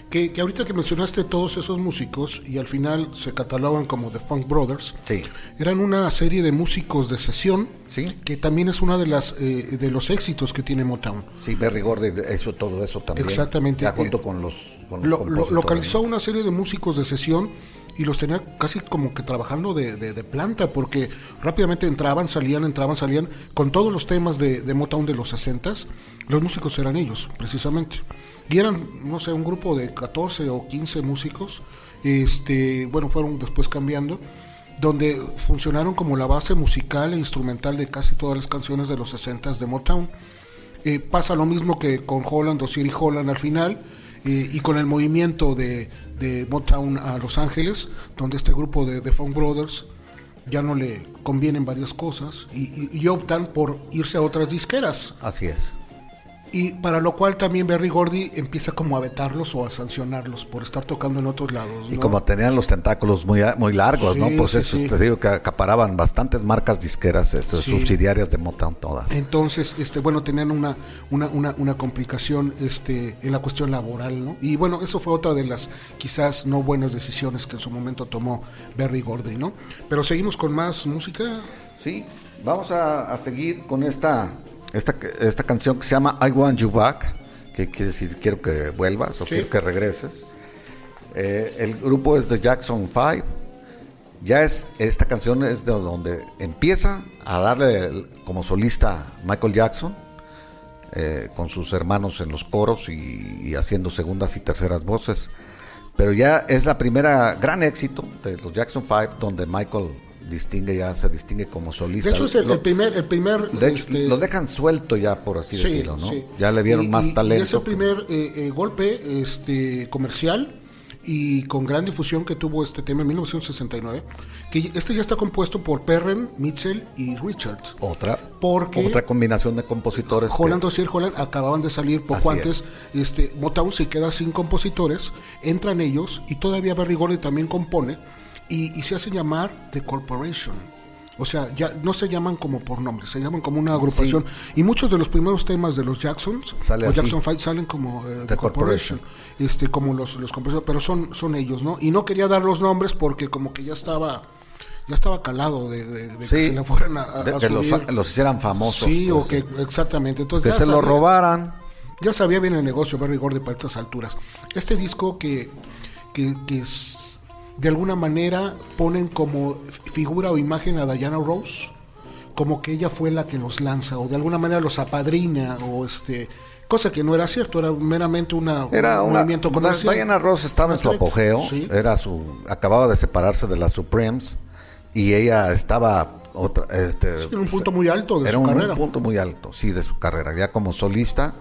Que, que ahorita que mencionaste todos esos músicos y al final se catalogan como The Funk Brothers, Sí. eran una serie de músicos de sesión Sí. que también es una de las eh, de los éxitos que tiene Motown. Sí, Berry Gordy hizo todo eso también. Exactamente. Ya junto Eh, con los, con los Lo, localizó una serie de músicos de sesión y los tenía casi como que trabajando de, de- de planta porque rápidamente entraban, salían, entraban, salían con todos los temas de, de Motown de los 60 los músicos eran ellos precisamente y eran no sé un grupo de 14 o 15 músicos este bueno fueron después cambiando donde funcionaron como la base musical e instrumental de casi todas las canciones de los 60 de Motown eh, pasa lo mismo que con Holland o Siri Holland al final eh, y con el movimiento de, de Motown a Los Ángeles, donde este grupo de, de Funk Brothers ya no le convienen varias cosas y, optan por irse a otras disqueras. Así es. Y para lo cual también Berry Gordy empieza como a vetarlos o a sancionarlos por estar tocando en otros lados. Y como tenían los tentáculos muy, muy largos, ¿no? Pues sí, eso sí. te digo que acaparaban bastantes marcas disqueras, este, Sí. subsidiarias de Motown todas. Entonces, este, bueno, tenían una, una, una, una complicación este, en la cuestión laboral, ¿no? Y bueno, eso fue otra de las quizás no buenas decisiones que en su momento tomó Berry Gordy, ¿no? Pero seguimos con más música. Sí, vamos a, a seguir con esta, esta, esta canción que se llama I Want You Back, que quiere decir quiero que vuelvas o Sí. quiero que regreses. Eh, el grupo es de Jackson 5. Ya es, esta canción es de donde empieza a darle el- como solista Michael Jackson, eh, con sus hermanos en los coros y, y haciendo segundas y terceras voces. Pero ya es la primera gran éxito de los Jackson 5 donde Michael distingue ya se distingue como solista. De hecho, es el, Lo- el primer, el primer de hecho, este, lo dejan suelto ya, por así sí, decirlo, ¿no? sí. Ya le vieron Y- más y- talento. Y ese primer eh, eh, golpe este, comercial y con gran difusión que tuvo este tema en 1969, que este ya está compuesto por Perren, Mitchell y Richards. Otra, Porque- otra combinación de compositores. que- Holland, Dozier, Holland acababan de salir poco Así antes. Este, Motown se queda sin compositores, entran ellos y todavía Barry Gordy también compone y, y se hacen llamar The Corporation. O sea, ya no se llaman como por nombre, se llaman como una agrupación. Y muchos de los primeros temas de los Jacksons, Sale o así. Jackson Five, salen como eh, The, The Corporation. Corporation. Este, como los, los compositores, pero son, son ellos, ¿no? Y no quería dar los nombres porque como que ya estaba ya estaba calado de, de- de que se le fueran a, a- de- que los, hicieran famosos. Sí, pues, o que exactamente. Entonces que ya se lo sabía- robaran. ya sabía bien el negocio Barry Gordy para estas alturas. Este disco que, que, que es- de alguna manera ponen como figura o imagen a Diana Rose, como que ella fue la que los lanza, o de alguna manera los apadrina, o este cosa que no era cierto, era meramente una, Era un una, movimiento comercial. Diana Ross estaba en su apogeo, sí. era su, acababa de separarse de las Supremes y ella estaba otra, este, en un punto muy alto de era su un, carrera. un punto muy alto, sí, de su carrera, ya como solista.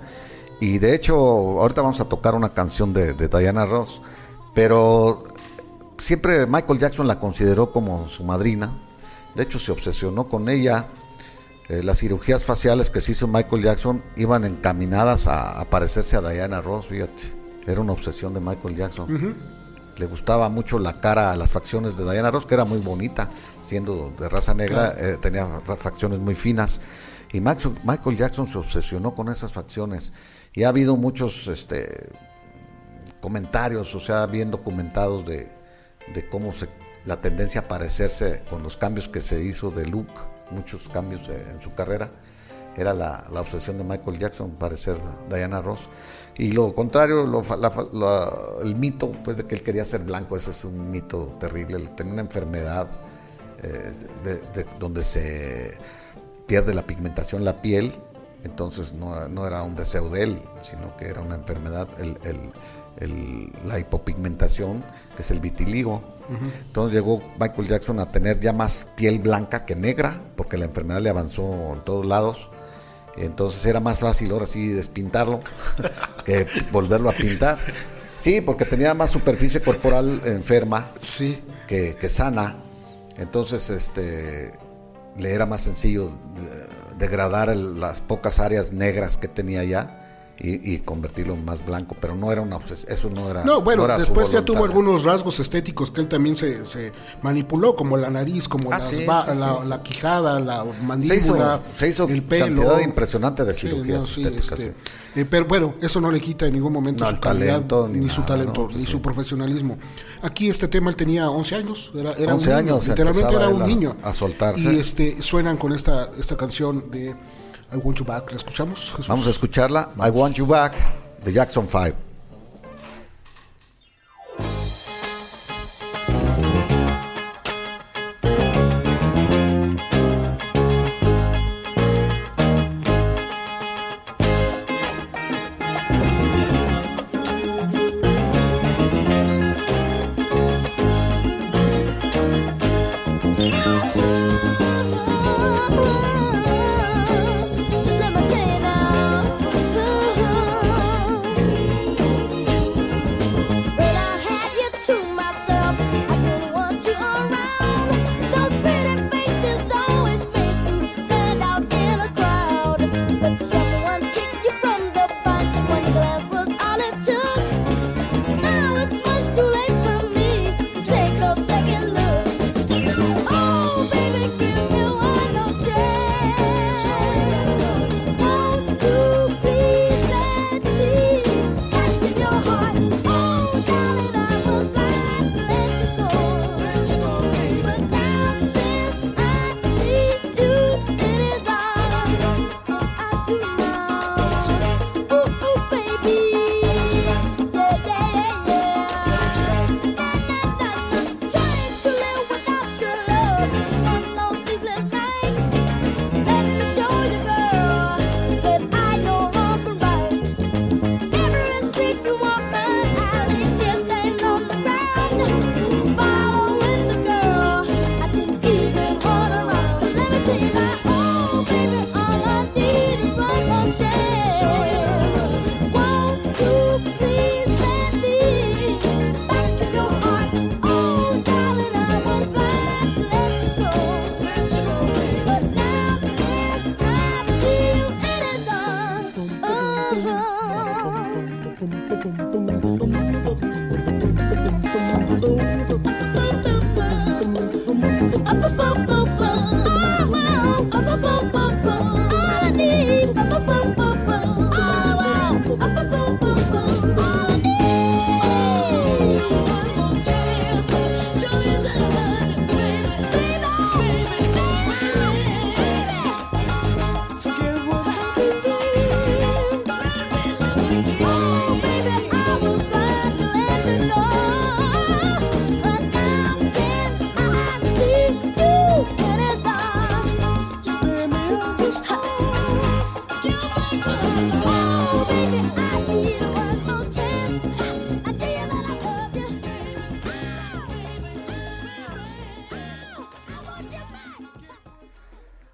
Y de hecho, ahorita vamos a tocar una canción de, de Diana Ross, pero siempre Michael Jackson la consideró como su madrina. De hecho, se obsesionó con ella. Eh, las cirugías faciales que se hizo Michael Jackson iban encaminadas a, a parecerse a Diana Ross, fíjate. Era una obsesión de Michael Jackson. Le gustaba mucho la cara, las facciones de Diana Ross, que era muy bonita, siendo de raza negra, eh, tenía facciones muy finas. Y Max- Michael Jackson se obsesionó con esas facciones. Y ha habido muchos este, comentarios, o sea, bien documentados de, de cómo se, la tendencia a parecerse con los cambios que se hizo de look, muchos cambios en su carrera. Era la, la obsesión de Michael Jackson, parecer Diana Ross. Y lo contrario, el mito pues, de que él quería ser blanco, ese es un mito terrible. Tenía una enfermedad eh, de- de- donde se pierde la pigmentación en la piel, entonces no, no era un deseo de él, sino que era una enfermedad, el- la hipopigmentación, que es el vitiligo. Entonces llegó Michael Jackson a tener ya más piel blanca que negra, porque la enfermedad le avanzó en todos lados. Entonces era más fácil ahora sí despintarlo que volverlo a pintar. Sí, porque tenía más superficie corporal enferma Sí. que, que sana. Entonces, este, le era más sencillo eh, degradar el- las pocas áreas negras que tenía ya y, y convertirlo en más blanco. Pero no era una obses- eso no era. No, bueno, era después ya tuvo algunos rasgos estéticos que él también se, se manipuló, como la nariz, como Ah, las sí, ba- sí, sí, la, sí. la quijada, la Se hizo, mandíbula, se hizo el pelo. cantidad impresionante de cirugías no, estéticas. este, eh, pero bueno, eso no le quita en ningún momento No, su calidad, talento, ni, ni su talento, ni su profesionalismo. Aquí este tema él tenía 11 años, era, era 11 un niño, años literalmente era un a- niño. a soltarse. Y este suenan con esta esta canción de I Want You Back, ¿la escuchamos? Jesús? Vamos a escucharla. I Want You Back de Jackson 5.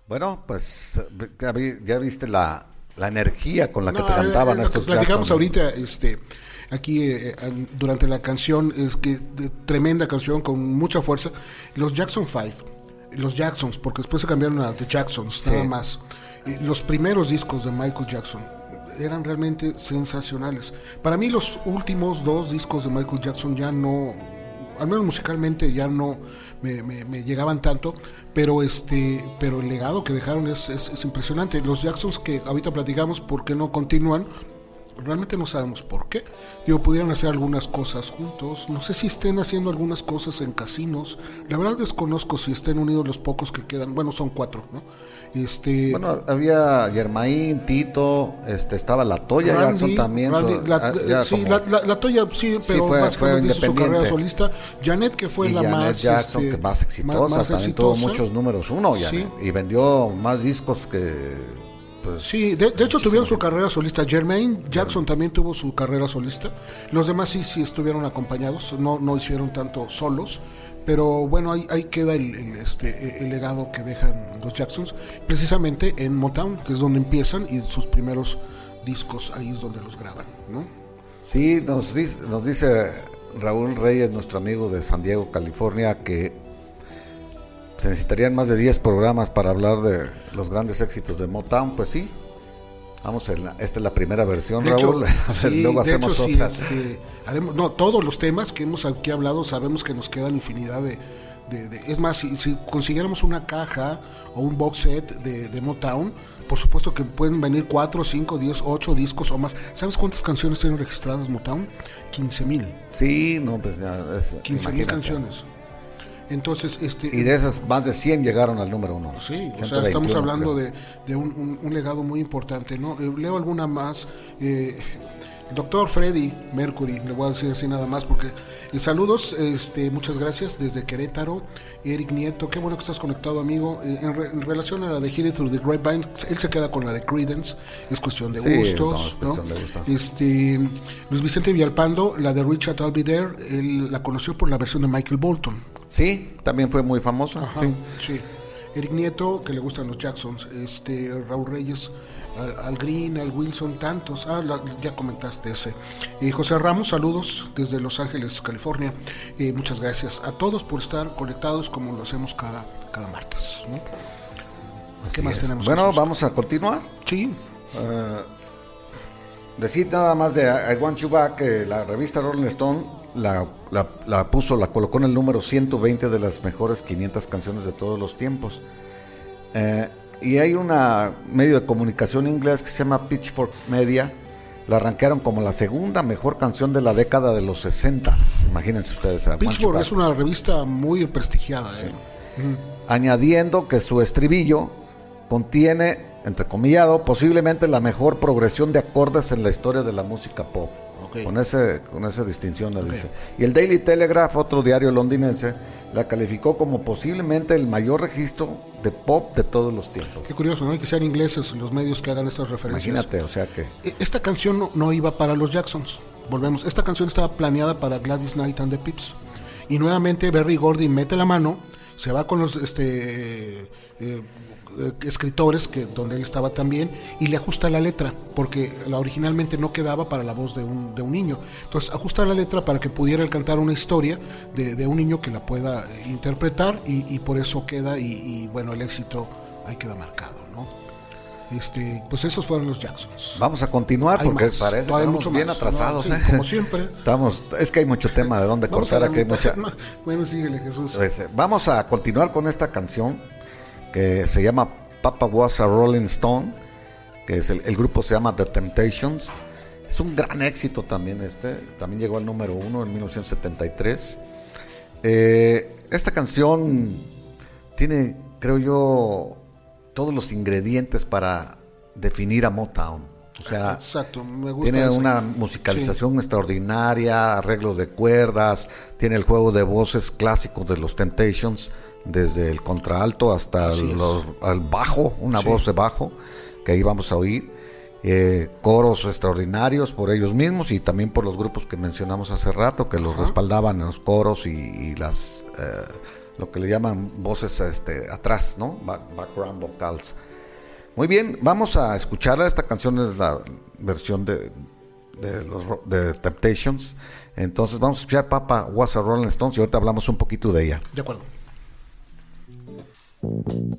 Bueno, pues ya, vi- ya viste la, la energía con la que te eh, cantaban eh, que estos platicamos ahorita, este, aquí eh, durante la canción, es que de- tremenda canción con mucha fuerza. Los Jackson 5, los Jacksons, porque después se cambiaron a The Jacksons, nada más. Eh, los primeros discos de Michael Jackson eran realmente sensacionales. Para mí los últimos dos discos de Michael Jackson ya no, al menos musicalmente ya no me, me- me llegaban tanto, pero este, pero el legado que dejaron es, es- es impresionante. Los Jacksons que ahorita platicamos por qué no continúan, realmente no sabemos por qué. Digo, pudieron hacer algunas cosas juntos. No sé si estén haciendo algunas cosas en casinos. La verdad desconozco si estén unidos los pocos que quedan. Bueno, son cuatro, ¿no? Este, Bueno, había Germain, Tito, este, estaba la Toya Randy, Jackson también. Randy, so- la, ya sí, como- la, la- la Toya sí, pero fue- básicamente fue su carrera solista. Janet, que fue y la Janet más, Jackson, este, que más exitosa, más también tuvo muchos números uno, Sí. Janet, y vendió más discos que... Pues, Sí, de, de hecho tuvieron su carrera solista. Jermaine Jackson también tuvo su carrera solista. Los demás sí, sí estuvieron acompañados, no, no hicieron tanto solos. Pero bueno, ahí, ahí queda el, este, el legado que dejan los Jacksons, precisamente en Motown, que es donde empiezan y sus primeros discos ahí es donde los graban, ¿no? Sí, nos dice, nos dice Raúl Reyes, nuestro amigo de San Diego, California, que se necesitarían más de 10 programas para hablar de los grandes éxitos de Motown. Pues sí, vamos, en la- esta es la primera versión, De hecho, Raúl. sí, Luego hacemos hecho, sí, otras. este, haremos- no, todos los temas que hemos aquí hablado sabemos que nos quedan infinidad de... de- de- es más, si, si consiguiéramos una caja o un box set de, de Motown, por supuesto que pueden venir 4, 5, 10, 8 discos o más. ¿Sabes cuántas canciones tienen registradas Motown? 15 mil. Sí, no, pues ya. es- 15 mil canciones. Entonces, este... Y de esas, más de 100 llegaron al número uno. Sí, o sea, 121, estamos hablando creo. de, de un, un- un legado muy importante, ¿no? Eh, leo alguna más. Eh, el doctor Freddy Mercury, le voy a decir así nada más, porque eh, saludos, este, muchas gracias desde Querétaro. Eric Nieto, qué bueno que estás conectado, amigo. Eh, en, re- en relación a la de Hear It Through the Grapevine, él se queda con la de Credence, es cuestión de Sí, no, gustos, ¿no? de gustos. Este, Luis Vicente Villalpando, la de Richard I'll Be There, él la conoció por la versión de Michael Bolton. Sí, también fue muy famosa. Ajá, sí. sí. Eric Nieto, que le gustan los Jacksons, este Raúl Reyes, al, al Green, al Wilson, tantos. Ah, la- ya comentaste ese. Eh, José Ramos, saludos desde Los Ángeles, California. Eh, muchas gracias a todos por estar conectados como lo hacemos cada, cada martes. ¿Qué más es. tenemos? Bueno, Jesús? vamos a continuar. Sí, Decir nada más de I Want You Back, la revista Rolling Stone la, la- la puso, la colocó en el número 120 de las mejores 500 canciones de todos los tiempos. Eh, y hay una medio de comunicación inglés que se llama Pitchfork Media, la arrancaron como la segunda mejor canción de la década de los 60. Imagínense ustedes. a Pitchfork es una revista muy prestigiada. ¿eh? añadiendo que su estribillo contiene, entrecomillado, posiblemente la mejor progresión de acordes en la historia de la música pop. Con, ese, con esa distinción la dice. Y el Daily Telegraph, otro diario londinense, la calificó como posiblemente el mayor registro de pop de todos los tiempos. Qué curioso, ¿no? Y que sean ingleses los medios que hagan estas referencias. Imagínate, o sea que... E- Esta canción no, no iba para los Jacksons. Volvemos. Esta canción estaba planeada para Gladys Knight and the Pips. Y nuevamente Berry Gordy mete la mano, se va con los este, eh, escritores que donde él estaba también y le ajusta la letra porque la originalmente no quedaba para la voz de un, de un niño. Entonces ajusta la letra para que pudiera cantar una historia de, de un niño que la pueda eh, interpretar y, y por eso queda y, y, bueno el éxito ahí queda marcado, ¿no? Este, pues esos fueron los Jacksons. Vamos a continuar Hay porque más, parece que estamos bien más, atrasados. ¿no? Sí, ¿eh? como siempre. Estamos, es que hay mucho tema de dónde cortar, aquí hay mucha... Bueno, síguele, Jesús. Pues, eh, vamos a continuar con esta canción que se llama Papa Was a Rolling Stone, que es el, el grupo se llama The Temptations. Es un gran éxito también este, también llegó al número uno en 1973. Eh, esta canción tiene, creo yo, todos los ingredientes para definir a Motown. O sea, Exacto, me gusta. tiene eso. una musicalización extraordinaria, arreglos de cuerdas, tiene el juego de voces clásico de los Temptations, desde el contraalto hasta al bajo, una Sí. voz de bajo, que ahí vamos a oír. eh, coros extraordinarios por ellos mismos y también por los grupos que mencionamos hace rato, que los respaldaban en los coros y, y las, eh, lo que le llaman voces este, atrás, ¿no? Back- background vocals. Muy bien, vamos a escuchar esta canción, es la versión de, de, los, de Temptations. Entonces vamos a escuchar Papa Was a Rolling Stones y ahorita hablamos un poquito de ella. De acuerdo. It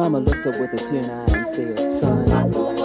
Mama looked up with a tear in her eye and said, son,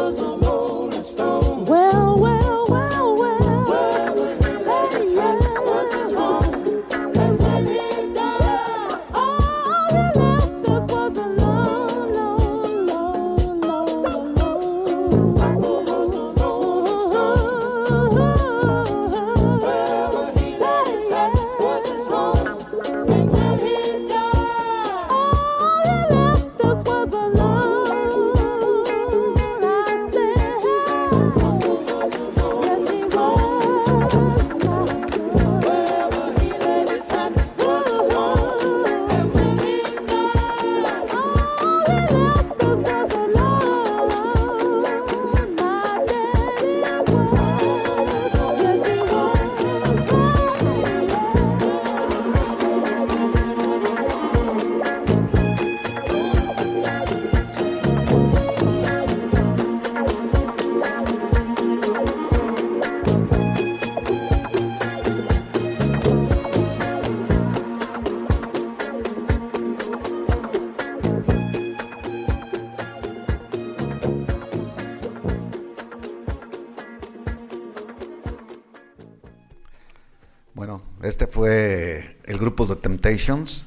Temptations.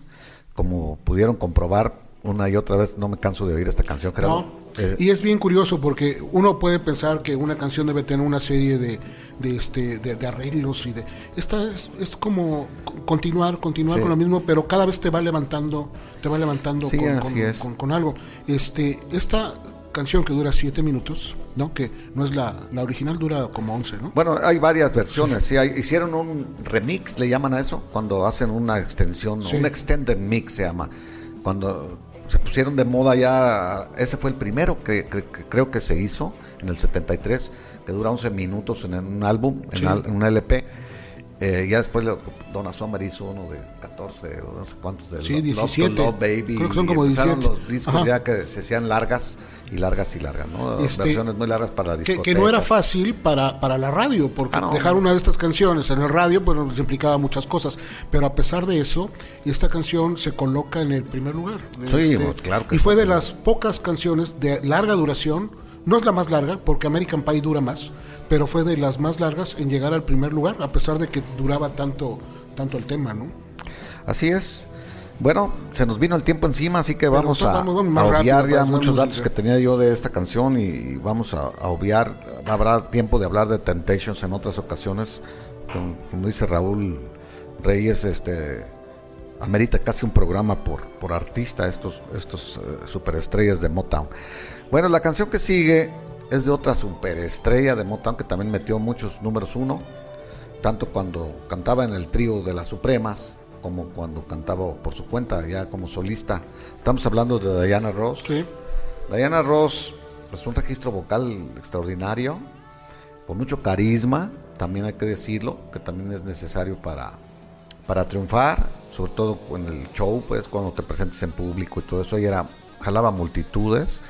Como pudieron comprobar una y otra vez, no me canso de oír esta canción. No. Eh, Y es bien curioso porque uno puede pensar que una canción debe tener una serie de, de, este, de, de arreglos y de... Esta es, es como co- continuar, continuar Sí. con lo mismo, pero cada vez te va levantando, te va levantando Sí, con, así con- es. con- con algo. Este, esta canción que dura siete minutos, ¿no? Que no es la, la original, dura como 11, ¿no? Bueno, hay varias versiones. Sí, hay- hicieron un remix, le llaman a eso, cuando hacen una extensión, Sí. un extended mix se llama. Cuando se pusieron de moda ya, ese fue el primero que, que- que creo que se hizo en el 73, que dura 11 minutos en un álbum, en, al- en un LP. Eh, ya después lo- Donna Summer hizo uno de 14 o no sé cuántos de Sí, Love- Love to 17. Love Baby. Creo que son como empezaron 17. los discos Ajá. ya que se hacían largas y largas y largas, ¿no? Este, Versiones muy largas para la que, que no era fácil para, para la radio, porque Ah, no. dejar una de estas canciones en el radio pues nos implicaba muchas cosas, pero a pesar de eso, esta canción se coloca en el primer lugar. Sí, Este, claro que y sí. fue de las pocas canciones de larga duración, no es la más larga, porque American Pie dura más, pero fue de las más largas en llegar al primer lugar, a pesar de que duraba tanto, tanto el tema, ¿no? Así es. Bueno, se nos vino el tiempo encima, así que vamos a, obviar ya muchos datos que tenía yo de esta canción y vamos a, a obviar. Habrá tiempo de hablar de Temptations en otras ocasiones. Como, como dice Raúl Reyes, este amerita casi un programa por, por artista estos, estos eh, superestrellas de Motown. Bueno, la canción que sigue es de otra superestrella de Motown que también metió muchos números uno tanto cuando cantaba en el trío de las Supremas como cuando cantaba por su cuenta ya como solista. Estamos hablando de Diana Ross. Sí. Diana Ross es un registro vocal extraordinario, con mucho carisma, también hay que decirlo, que también es necesario para, para triunfar, sobre todo en el show, pues cuando te presentes en público y todo eso, ella era, jalaba multitudes.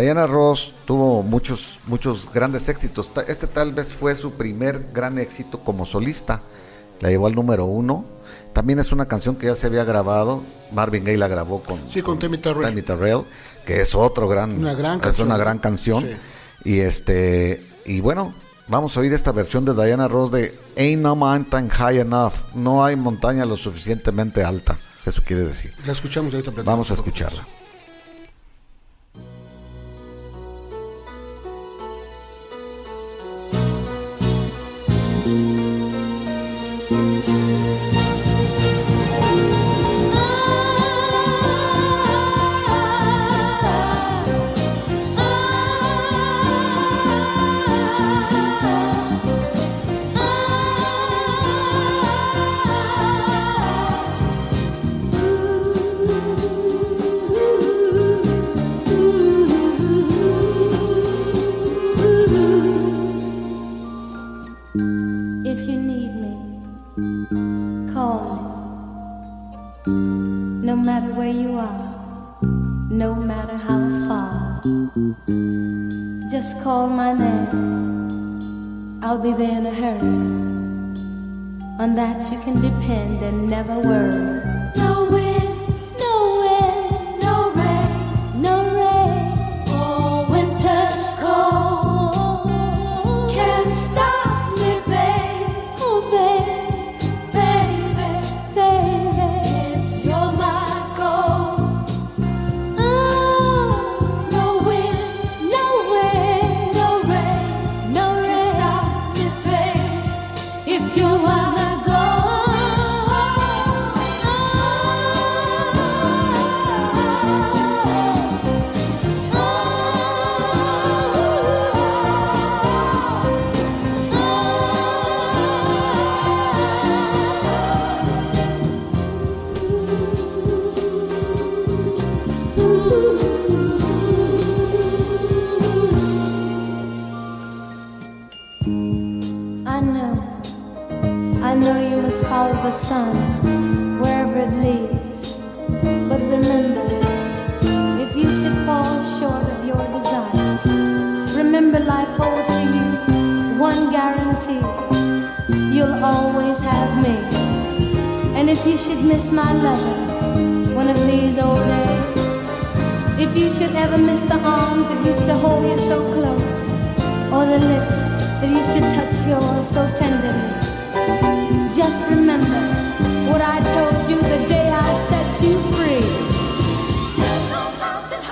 Diana Ross tuvo muchos, muchos grandes éxitos. Este tal vez fue su primer gran éxito como solista. La llevó al número uno. También es una canción que ya se había grabado. Marvin Gaye la grabó con, Sí, con Terrell. Tammy Terrell, que es otro gran, Una gran es canción. una gran canción. Sí. Y este, y bueno, vamos a oír esta versión de Diana Ross de Ain't No Mountain High Enough. No hay montaña lo suficientemente alta. Eso quiere decir. La escuchamos ahorita. Vamos a escucharla. You can depend and never worry. Yours so tenderly, just remember what I told you the day I set you free. Nothing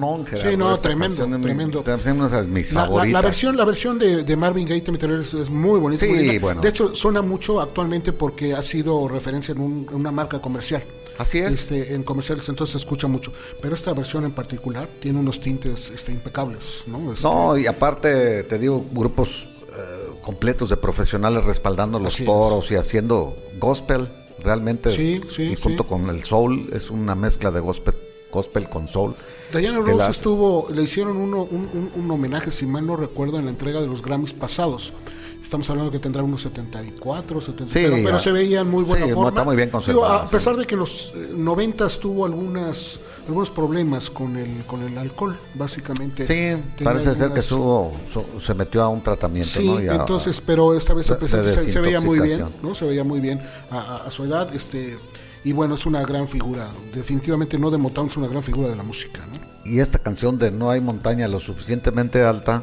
rolonón, Gerardo. Sí, no, esta tremendo, tremendo. También una de mis La, la- favoritas. la versión, la versión de, de Marvin Gaye es, es muy bonita. Sí, muy bueno. De hecho, suena mucho actualmente porque ha sido referencia en, un- en una marca comercial. Así es. Este, en comerciales, entonces se escucha mucho. Pero esta versión en particular tiene unos tintes este, impecables, ¿no? Este, No, y aparte, te digo, grupos eh, completos de profesionales respaldando los es. toros y haciendo gospel, realmente. Sí, sí, Y junto sí. con el soul, es una mezcla de gospel, gospel con soul. Diana Ross estuvo, le hicieron uno- un, un- un homenaje, si mal no recuerdo, en la entrega de los Grammys pasados. Estamos hablando que tendrá unos 74, 70, Sí, pero, pero ya. se veía en muy buena Sí, forma. está muy bien Digo, a sí. pesar de que en los eh, 90 tuvo algunas, algunos problemas con el, con el alcohol, básicamente. Sí, parece ser que subo- su- se metió a un tratamiento, Sí, entonces, pero esta vez se, se- veía muy bien. ¿no? Se veía muy bien a, a- a su edad, este y bueno, es una gran figura. Definitivamente no de Motown, es una gran figura de la música, ¿no? Y esta canción de No hay montaña lo suficientemente alta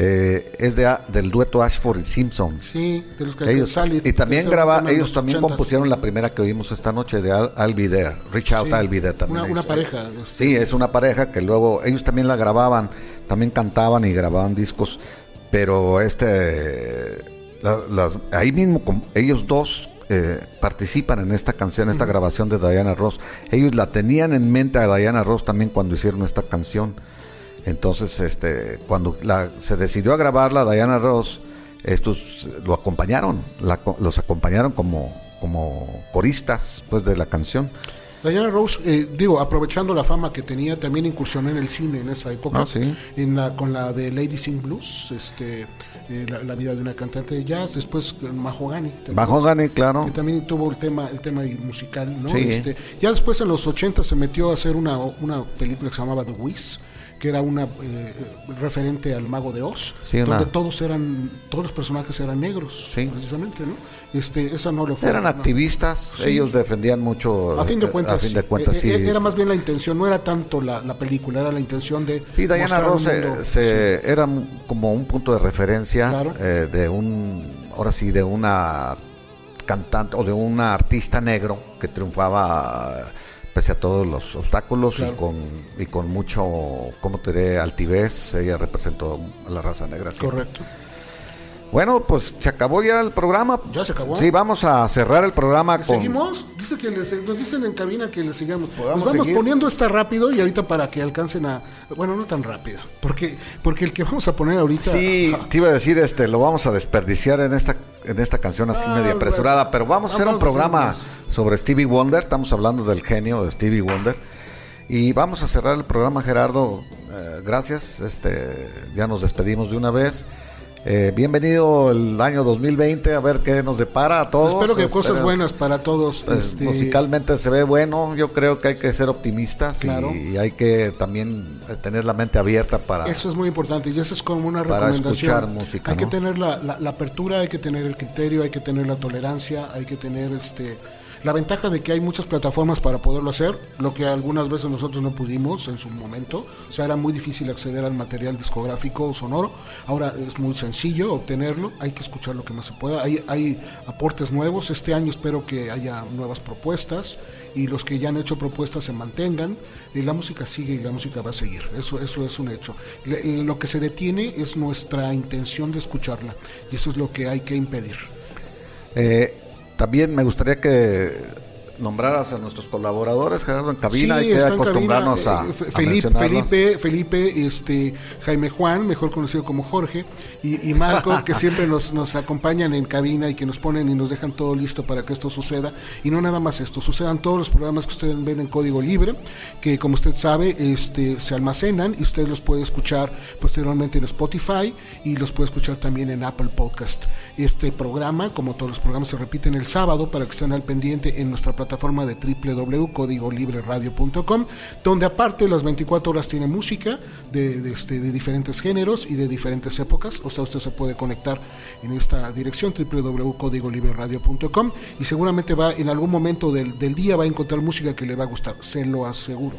eh, es de, del dueto Ashford y Simpson. Sí, de los que Ellos, y también graba, ellos los también 80s. compusieron la primera que oímos esta noche de Be There, Reach Out Sí, There también. una- pareja, este. Sí, es una pareja que luego ellos también la grababan, también cantaban y grababan discos, pero este, la- ahí mismo com- ellos dos eh, participan en esta canción, esta grabación de Diana Ross. Ellos la tenían en mente a Diana Ross también cuando hicieron esta canción. Entonces, este, cuando se decidió a grabarla, Diana Ross, estos lo acompañaron, los acompañaron como, como coristas pues, de la canción. Diana Rose, eh, digo, aprovechando la fama que tenía, también incursionó en el cine en esa época, Ah, sí. en la, con la de Lady Sing Blues, este, eh, la, la vida de una cantante de jazz, después con Mahogany. Mahogany, claro. que también tuvo el tema el tema musical ¿no? Sí. Este, ya después en los 80 se metió a hacer una, una película que se llamaba The Wiz que era una eh, referente al mago de Oz, Sí, donde todos eran, todos los personajes eran negros, Sí. precisamente, ¿no? Este, esa no le fue. Eran no. activistas, Sí. ellos defendían mucho. A fin de eh, cuentas, a fin de cuentas, eh, sí. eh, era más bien la intención, no era tanto la, la película, era la intención de. Sí, Diana Ross se, era como un punto de referencia Claro. eh, de un, ahora sí, de una cantante o de una artista negro que triunfaba eh, pese a todos los obstáculos Claro. y con y con mucho, ¿cómo te diré? Altivez. Ella representó a la raza negra. siempre. Bueno, pues se acabó ya el programa. Ya se acabó. Sí, vamos a cerrar el programa con. ¿Seguimos? Dice que les- nos dicen en cabina que le sigamos. Nos vamos seguir. poniendo esta rápido y ahorita para que alcancen a. Bueno, no tan rápido. Porque, porque el que vamos a poner ahorita. Sí, te iba a decir, este, lo vamos a desperdiciar en esta, en esta canción así Ah, media apresurada, bueno. pero vamos a hacer un programa sobre Stevie Wonder, estamos hablando del genio de Stevie Wonder, y vamos a cerrar el programa, Gerardo, eh, gracias, este, ya nos despedimos de una vez. Eh, bienvenido el año 2020, a ver qué nos depara a todos. Espero que cosas buenas para todos. pues, este, Musicalmente se ve bueno, yo creo que hay que ser optimistas Claro. y, hay que también eh, tener la mente abierta para... Eso es muy importante y eso es como una Para recomendación. escuchar música, hay que tener la, la- la apertura, hay que tener el criterio, hay que tener la tolerancia, hay que tener este la ventaja de que hay muchas plataformas para poderlo hacer, lo que algunas veces nosotros no pudimos en su momento. O sea, era muy difícil acceder al material discográfico o sonoro. Ahora es muy sencillo obtenerlo, hay que escuchar lo que más se pueda. Hay, hay aportes nuevos. Este año espero que haya nuevas propuestas y los que ya han hecho propuestas se mantengan. Y la música sigue y la música va a seguir. Eso, eso es un hecho. Le- lo que se detiene es nuestra intención de escucharla y eso es lo que hay que impedir. Eh, también me gustaría que nombraras a nuestros colaboradores, Gerardo, en cabina. Sí, hay que acostumbrarnos cabina, a, eh, Fe- a Felipe. Felipe, Felipe, este, Jaime Juan, mejor conocido como Jorge, y, y Marco, que siempre nos, nos acompañan en cabina y que nos ponen y nos dejan todo listo para que esto suceda. Y no nada más esto, sucedan todos los programas que ustedes ven en código libre, que como usted sabe, este, se almacenan y usted los puede escuchar posteriormente en Spotify y los puede escuchar también en Apple Podcast. Este programa, como todos los programas, se repiten el sábado para que estén al pendiente en nuestra plataforma de www.códigolibreradio.com, donde aparte las 24 horas tiene música este, de diferentes géneros y de diferentes épocas. O sea, usted se puede conectar en esta dirección www.códigolibreradio.com y seguramente va en algún momento del, del día va a encontrar música que le va a gustar, se lo aseguro.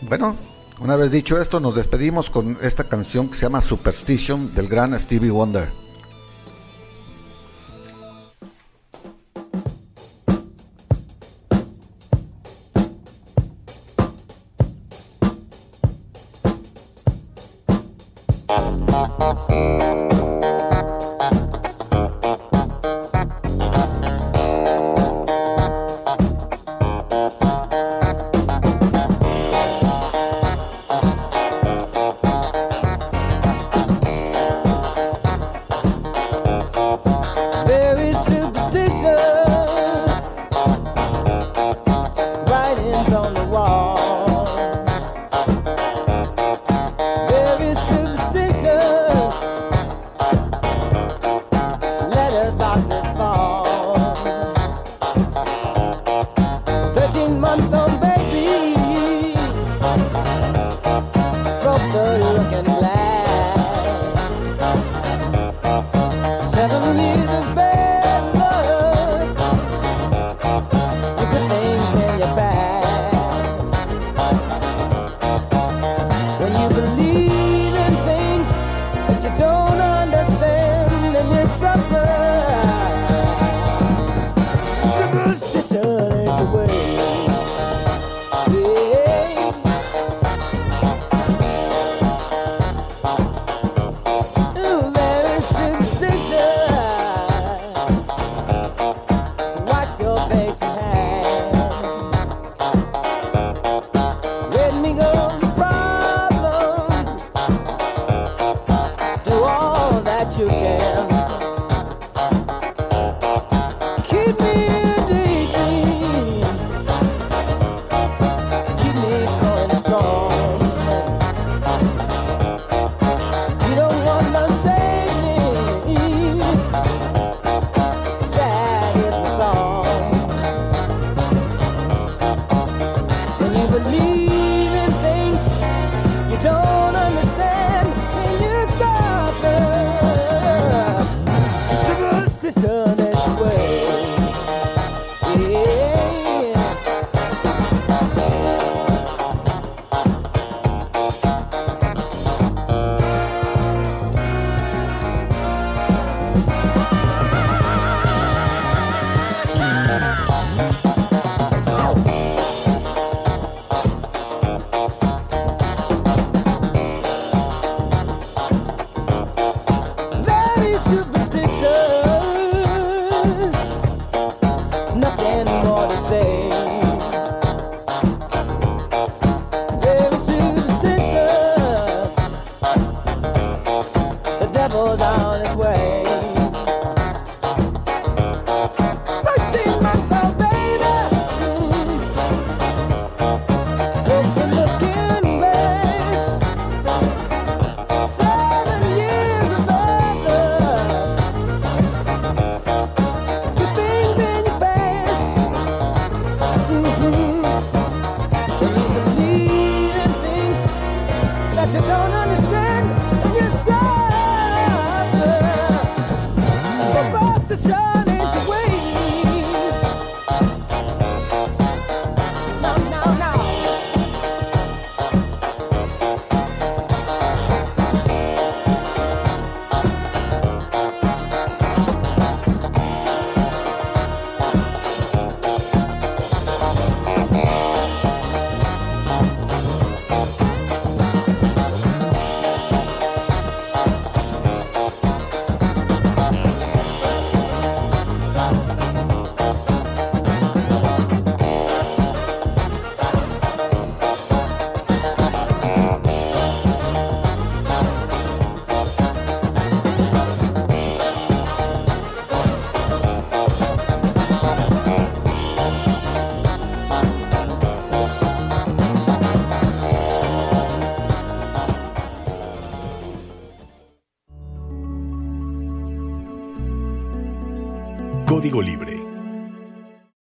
Bueno, una vez dicho esto, nos despedimos con esta canción que se llama Superstition del gran Stevie Wonder.